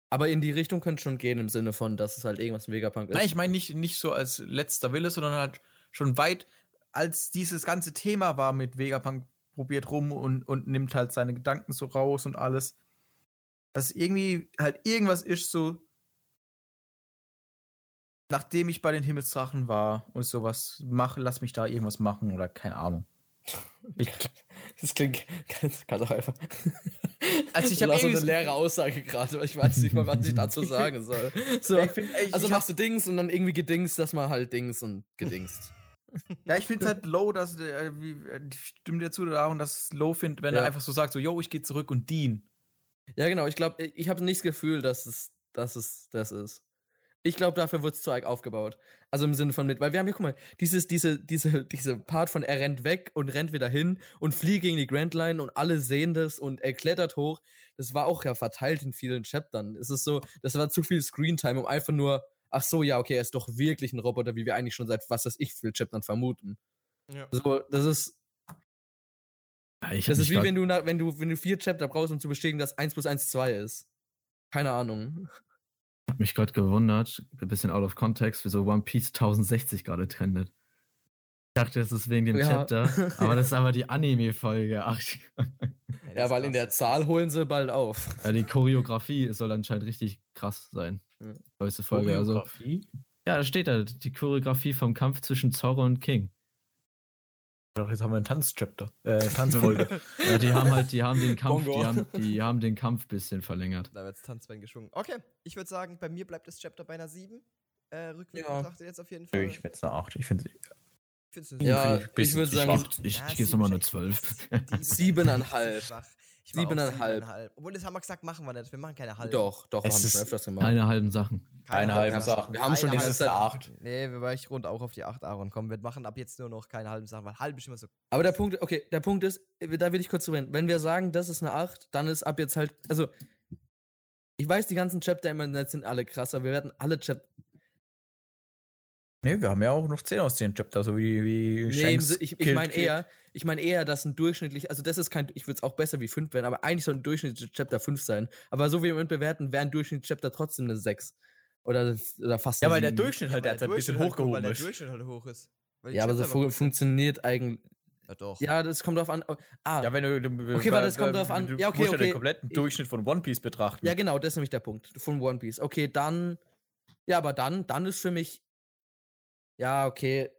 Aber in die Richtung könnte schon gehen, im Sinne von, dass es halt irgendwas von Vegapunk ist. Nein, ich meine nicht, nicht so als letzter Wille, sondern halt schon weit, als dieses ganze Thema war mit Vegapunk, probiert rum und, und nimmt halt seine Gedanken so raus und alles. Dass irgendwie halt irgendwas ist so, nachdem ich bei den Himmelsdrachen war und sowas mache, lass mich da irgendwas machen oder keine Ahnung. Ich, [laughs] Das klingt ganz, ganz einfach. Also ich Das hab war so eine leere Aussage gerade, weil ich weiß nicht mal, was ich dazu [laughs] sagen soll. So, ich find, ey, also machst du Dings und dann irgendwie gedingst, dass man halt Dings und gedingst. [laughs] Ja, ich finde es halt low, dass äh, wie, äh, ich stimme dir zu darum, dass es low findet, wenn Ja. er einfach so sagt, so, yo, ich gehe zurück und dien. Ja, genau. Ich glaube, ich habe nicht das Gefühl, dass es, dass es das ist. Ich glaube, dafür wird es zu arg aufgebaut. Also im Sinne von mit, weil wir haben hier, guck mal, dieses, diese, diese, [laughs] diese Part von er rennt weg und rennt wieder hin und fliegt gegen die Grand Line und alle sehen das und er klettert hoch. Das war auch ja verteilt in vielen Chaptern. Es ist so, das war zu viel Screentime, um einfach nur, ach so, ja, okay, er ist doch wirklich ein Roboter, wie wir eigentlich schon seit was weiß ich viel Chaptern vermuten. Ja. So, das ist, ich das ist wie wenn du, nach, wenn du, wenn du vier Chapter brauchst, um zu bestätigen, dass 1 plus 1 2 ist. Keine Ahnung. Hab mich gerade gewundert, ein bisschen out of context, wieso One Piece 1060 gerade trendet. Ich dachte, das ist wegen dem Ja. Chapter, [laughs] aber das ist aber die Anime-Folge. Ach, Ja, weil in der Zahl holen sie bald auf. ja, die Choreografie soll anscheinend richtig krass sein. Ja. Neueste Folge. Also, Choreografie? ja, da steht da die Choreografie vom Kampf zwischen Zorro und King. Doch, jetzt haben wir einen Tanzchapter. Äh, Tanzfolge. [laughs] Ja, die haben halt, die haben den Kampf, Bongo. die haben, die haben den Kampf ein bisschen verlängert. Da wird Tanzbein geschwungen. Okay, ich würde sagen, bei mir bleibt das Chapter bei einer 7. Äh, rückwärts Ja. betrachtet jetzt auf jeden Fall. ich werde eine 8. Ich finde Ich find's eine Ja, sieben. ich würde sagen, Ich, Ja, ich gebe nochmal eine ist echt- 12. die- Siebeneinhalb. schwach. Ich war auch Siebeneinhalb. siebeneinhalb. Obwohl, das haben wir gesagt, machen wir nicht. Wir machen keine halben. Doch, doch, Es haben wir ist schon öfters gemacht. Keine halben Sachen. Keine halben Sachen. Sachen. Wir haben schon die Eine ganze halbe Zeit- Sache. Nee, wir war ich rund auch auf die 8 Aaron. Komm, wir machen ab jetzt nur noch keine halben Sachen, weil halb ist immer so. Aber der Punkt, okay, der Punkt ist, äh, da will ich kurz drüber hin. Wenn wir sagen, das ist eine 8, dann ist ab jetzt halt, also, ich weiß, die ganzen Chapter im Internet sind alle krass, aber wir werden alle Chapter, Nee, wir haben ja auch noch 10 aus 10 Chapter, so wie, wie nee, Shanks ich, ich meine eher, ich meine eher, dass ein durchschnittlich, also das ist kein, ich würde es auch besser wie 5 werden, aber eigentlich soll ein durchschnittliches Chapter 5 sein. Aber so wie wir im Moment bewerten, wäre ein durchschnittliches Chapter trotzdem eine 6. Oder, oder fast Ja, weil der 7. Durchschnitt halt Weil derzeit ein bisschen halt- hochgehoben Weil der ist. Durchschnitt halt hoch ist. Weil Ja, aber so Chapter fu immer gut sind. funktioniert eigentlich. Ja, doch. Ja, das kommt drauf an. Ah, Ja, wenn du, du Okay, warte, das kommt drauf an. Du Ja, okay, musst ja okay. den kompletten Durchschnitt von One Piece betrachten. Ja, genau, das ist nämlich der Punkt von One Piece. Okay, dann. Ja, aber dann, dann ist für mich. Ja, okay.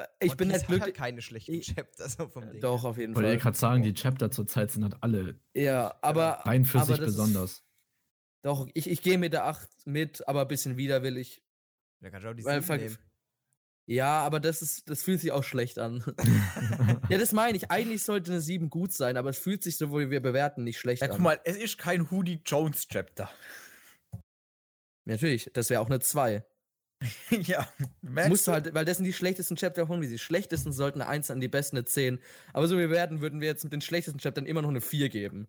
Äh, Ich One bin halt hat halt glücklich. keine schlechten Ich- Chapter so vom Ding. Doch, auf jeden Ich wollte Fall. gerade sagen, die Chapter zurzeit sind halt alle Ja, aber. rein für aber sich ist- besonders. Doch, ich, ich gehe mit der 8 mit, aber ein bisschen widerwillig. Da kannst du auch die Weil 7 ver- nehmen. Ja, aber das ist, das fühlt sich auch schlecht an. [laughs] ja, das meine ich. Eigentlich sollte eine 7 gut sein, aber es fühlt sich so, wo wir bewerten, nicht schlecht Ja, an. guck mal, es ist kein Hoodie Jones Chapter. Natürlich, das wäre auch eine 2. [laughs] ja, merkst Musst du halt, weil das sind die schlechtesten Chapter von wie Die schlechtesten sollten eine 1 an die besten eine 10. Aber so wie wir werden, würden wir jetzt mit den schlechtesten Chaptern immer noch eine 4 geben.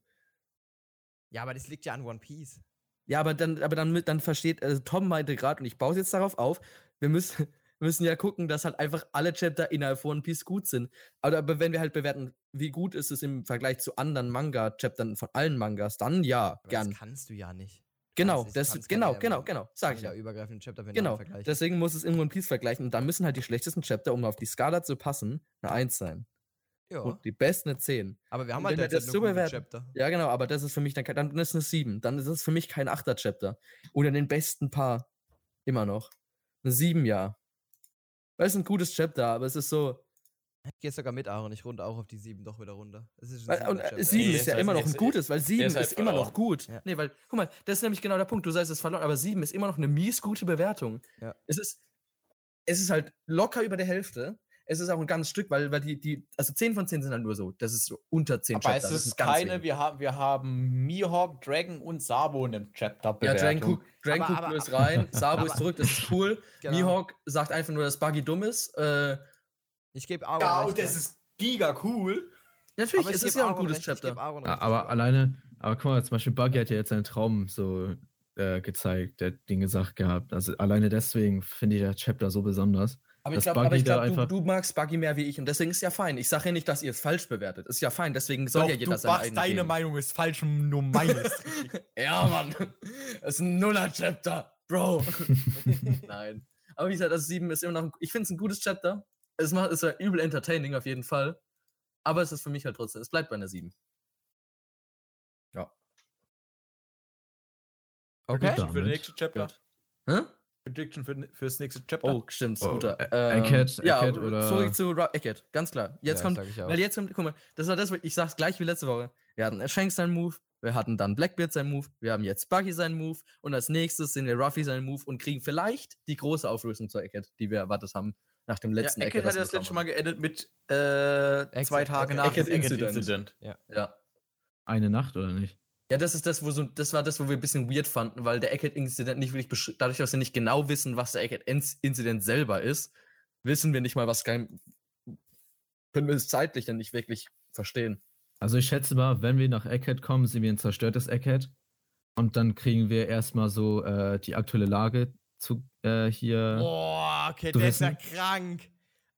Ja, aber das liegt ja an One Piece. Ja, aber dann, aber dann, dann versteht, also Tom meinte gerade, und ich baue es jetzt darauf auf, wir müssen, wir [laughs] müssen ja gucken, dass halt einfach alle Chapter innerhalb von One Piece gut sind. Aber, aber wenn wir halt bewerten, wie gut ist es im Vergleich zu anderen Manga-Chaptern von allen Mangas, dann ja, Aber gern. Das kannst du ja nicht. Genau, kannst- das, kannst genau, keine, genau, ähm, genau, sag ich ja. übergreifenden Chapter wenn Genau, vergleichen. deswegen muss es in One Piece vergleichen und dann müssen halt die schlechtesten Chapter, um auf die Skala zu passen, eine 1 sein. Ja. Und die besten eine 10. Aber wir haben halt derzeit das nur gute Chapter. Ja, genau, aber das ist für mich dann, kein- dann ist es eine 7. Dann ist es für mich kein 8er Chapter. Oder den besten Paar. Immer noch. Eine 7, ja. Das ist ein gutes Chapter, aber es ist so. Ich gehe sogar mit Aaron, ich runde auch auf die 7 doch wieder runter. Es ist ein Weil, und äh, Chapter. 7 Nee, ist ja ist immer halt- noch ein ist- gutes, weil 7 ist halt ist immer noch gut. Ja. Nee, weil, guck mal, das ist nämlich genau der Punkt. Du sagst, es ist verloren, aber 7 ist immer noch eine mies gute Bewertung. Ja. Es ist, es ist halt locker über der Hälfte. Es ist auch ein ganz Stück, weil, weil die, die, also 10 von 10 sind halt nur so. Das ist so unter 10 Aber Chapter. es das ist ganz keine, wenig. wir haben, wir haben Mihawk, Dragon und Sabo in dem Chapter Ja, Dragon Dragon Aber- guckt aber- bloß rein, [laughs] Sabo ist zurück, das ist cool. Genau. Mihawk sagt einfach nur, dass Buggy dumm ist. Äh, Ich gebe Aaron Ja, recht, und das ist giga cool. natürlich, Aber es ist ja ein Aaron gutes recht, Chapter. Aaron Ja, recht, aber sogar. alleine, aber guck mal, zum Beispiel Buggy hat ja jetzt seinen Traum so äh, gezeigt, der hat den gesagt gehabt. Also alleine deswegen finde ich der Chapter so besonders. Aber ich glaube, glaub, du, einfach- du magst Buggy mehr wie ich und deswegen ist ja fein. Ich sage ja nicht, dass ihr es falsch bewertet. Ist ja fein, deswegen soll Doch, ja jeder du seine machst eigene deine geben. Meinung ist falsch und nur meine ist [laughs] richtig. Ja, Mann. Das ist ein Nuller-Chapter, Bro. [laughs] Nein. Aber wie gesagt, das 7 ist immer noch, ein, ich finde es ein gutes Chapter. Es macht, ist ja übel entertaining auf jeden Fall. Aber es ist für mich halt trotzdem, es bleibt bei einer 7. Ja. Okay. Gut, Für den nächsten Chapter. Hä? Prediction für, für das nächste Chapter. Oh, stimmt, Oh, guter. Ä- Eckhead, ja, Eckhead oder- zurück zu Ra Eckhead, ganz klar. Jetzt Ja, kommt, weil jetzt kommt, guck mal, das war das, ich sag's gleich wie letzte Woche. Wir hatten Shanks seinen Move, wir hatten dann Blackbeard seinen Move, wir haben jetzt Buggy seinen Move und als nächstes sehen wir Ruffy seinen Move und kriegen vielleicht die große Auflösung zur Eckhead, die wir erwartet haben nach dem Ja, letzten Eckhead hat wir das letzte Mal geendet mit äh, zwei Eckhead- Tage Eckhead- nach dem Incident. Incident. haben. Ja. Eine Nacht oder nicht? Ja, das ist das, wo so, das war das, wo wir ein bisschen weird fanden, weil der Eckhead-Incident nicht wirklich dadurch, dass wir nicht genau wissen, was der Eckhead-Incident selber ist, wissen wir nicht mal, was kein, können wir es zeitlich dann nicht wirklich verstehen. Also ich schätze mal, wenn wir nach Eckhead kommen, sehen wir ein zerstörtes Eckhead. Und dann kriegen wir erstmal so äh, die aktuelle Lage zu äh, hier. Boah, okay, der ist ja wissen. krank.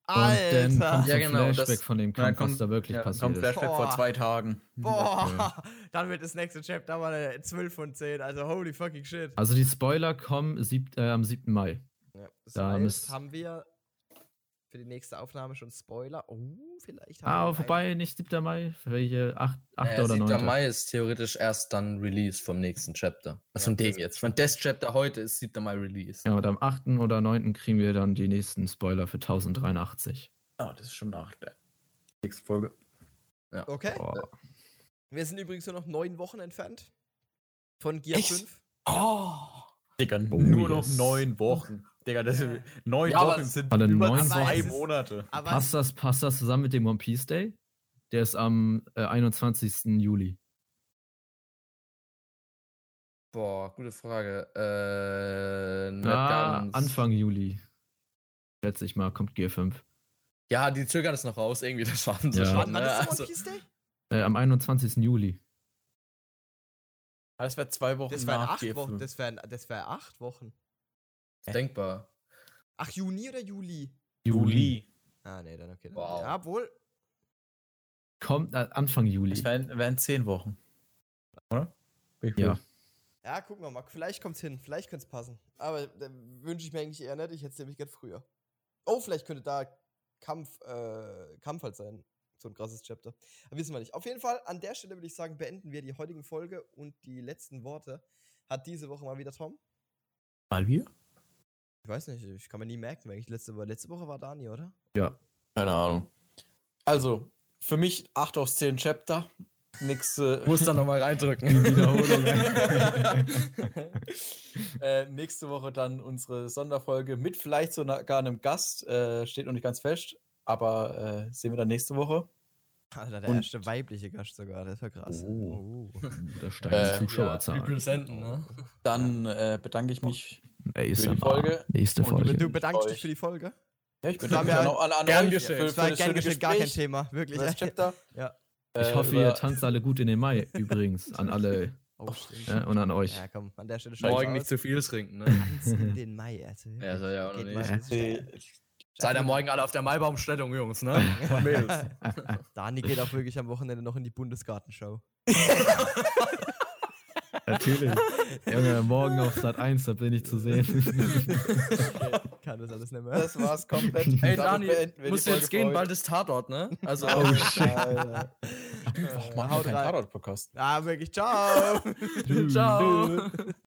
und dann kommt Alter. Ja, ein genau, Flashback das- von dem Kampf, was kommt- da wirklich Ja, passiert kommt. Flashback vor zwei Tagen. Boah, [laughs] dann wird das nächste Chapter mal eine 12 von 10. Also holy fucking shit. Also die Spoiler kommen sieb, äh, am 7. Mai. Ja, das Da heißt, haben wir für die nächste Aufnahme schon Spoiler. Oh, vielleicht haben Ah, wir aber vorbei, nicht 7. Mai. Welche 8. 8. Äh, oder 7. 9. Mai ist theoretisch erst dann Release vom nächsten Chapter. Also von dem jetzt. Von des Chapter heute ist 7. Mai Release. Ja, und am 8. oder 9. kriegen wir dann die nächsten Spoiler für 1083. Ah, das ist schon nach der nächsten Folge. Okay. Boah. Wir sind übrigens nur noch neun Wochen entfernt von Gear Echt? 5. Oh. Digga, Oh, nur noch neun Wochen. Digga, das Ja. neun Ja, Wochen sind über neun zwei Wochen. Monate. Aber Passt das, passt das zusammen mit dem One Piece Day? Der ist am äh, 21. Juli. Boah, gute Frage. Äh, Ah, ganz. Anfang Juli. Schätze ich mal, kommt G5. Ja, die zögern es noch raus, irgendwie, das schaffen sie Ja. schon. wann, Ne? ist der Also, One Piece Day? Äh, am 21. Juli. Das wäre zwei Wochen Das wären nach acht G5. Wochen. Das wären das wär acht Wochen. Denkbar. Ach, Juni oder Juli? Juli. Ah, nee, dann okay. Dann. Wow. Ja, wohl. Kommt äh, Anfang Juli. Das wären, wären zehn Wochen. Oder? Ja. Ja, gucken wir mal. Vielleicht kommt's hin. Vielleicht könnte es passen. Aber da wünsche ich mir eigentlich eher nicht. Ich hätte es nämlich gern früher. Oh, vielleicht könnte da Kampf, äh, Kampf halt sein. So ein krasses Chapter. Aber wissen wir nicht. Auf jeden Fall, an der Stelle würde ich sagen, beenden wir die heutige Folge und die letzten Worte hat diese Woche mal wieder Tom. Mal wir? Ich weiß nicht, ich kann mir nie merken, wenn ich letzte Woche. Letzte Woche war Dani, oder? Keine Ahnung. Also, für mich 8 aus 10 Chapter. Nächste, Muss da nochmal reindrücken. Wiederholung. [laughs] äh, nächste Woche dann unsere Sonderfolge mit vielleicht sogar einem Gast. Äh, steht noch nicht ganz fest, aber äh, sehen wir dann nächste Woche. Alter, der Und- erste weibliche Gast sogar. Das war krass. Oh. Oh. Da steigen Äh, Zuschauerzahlen. Representen, ne? Dann äh, bedanke ich mich. Nächste die Folge. Nächste Und Folge. Du bedankst dich für die Folge. Ja, ich bedanke mich auch an, an gern für, Das war gern geschehen, gar kein. Thema. Wirklich. das Chapter. [laughs] Ja. Ich Äh, hoffe, ihr tanzt alle gut in den Mai übrigens. An alle Oh, ja, und an euch. Ja, komm, an der Stelle Morgen nicht zu viel trinken, ne? in den Mai, also. Ja, soll ja auch noch nicht. Äh, Seid ihr morgen alle auf der Maibaumstellung, Jungs, ne? [laughs] Und Mädels. Dani geht auch wirklich am Wochenende noch in die Bundesgartenschau. [laughs] Natürlich. Junge, morgen auf Sat 1, da bin ich zu sehen. Okay, kann das alles nicht mehr. Das war's komplett. Ey, Dani, musst du jetzt gehen, für bald ist Tatort, ne? Also, Oh shit. Alter. Ach, Äh, machen wir keinen. Tatort-Podcast. Ah, wirklich, ciao. ciao.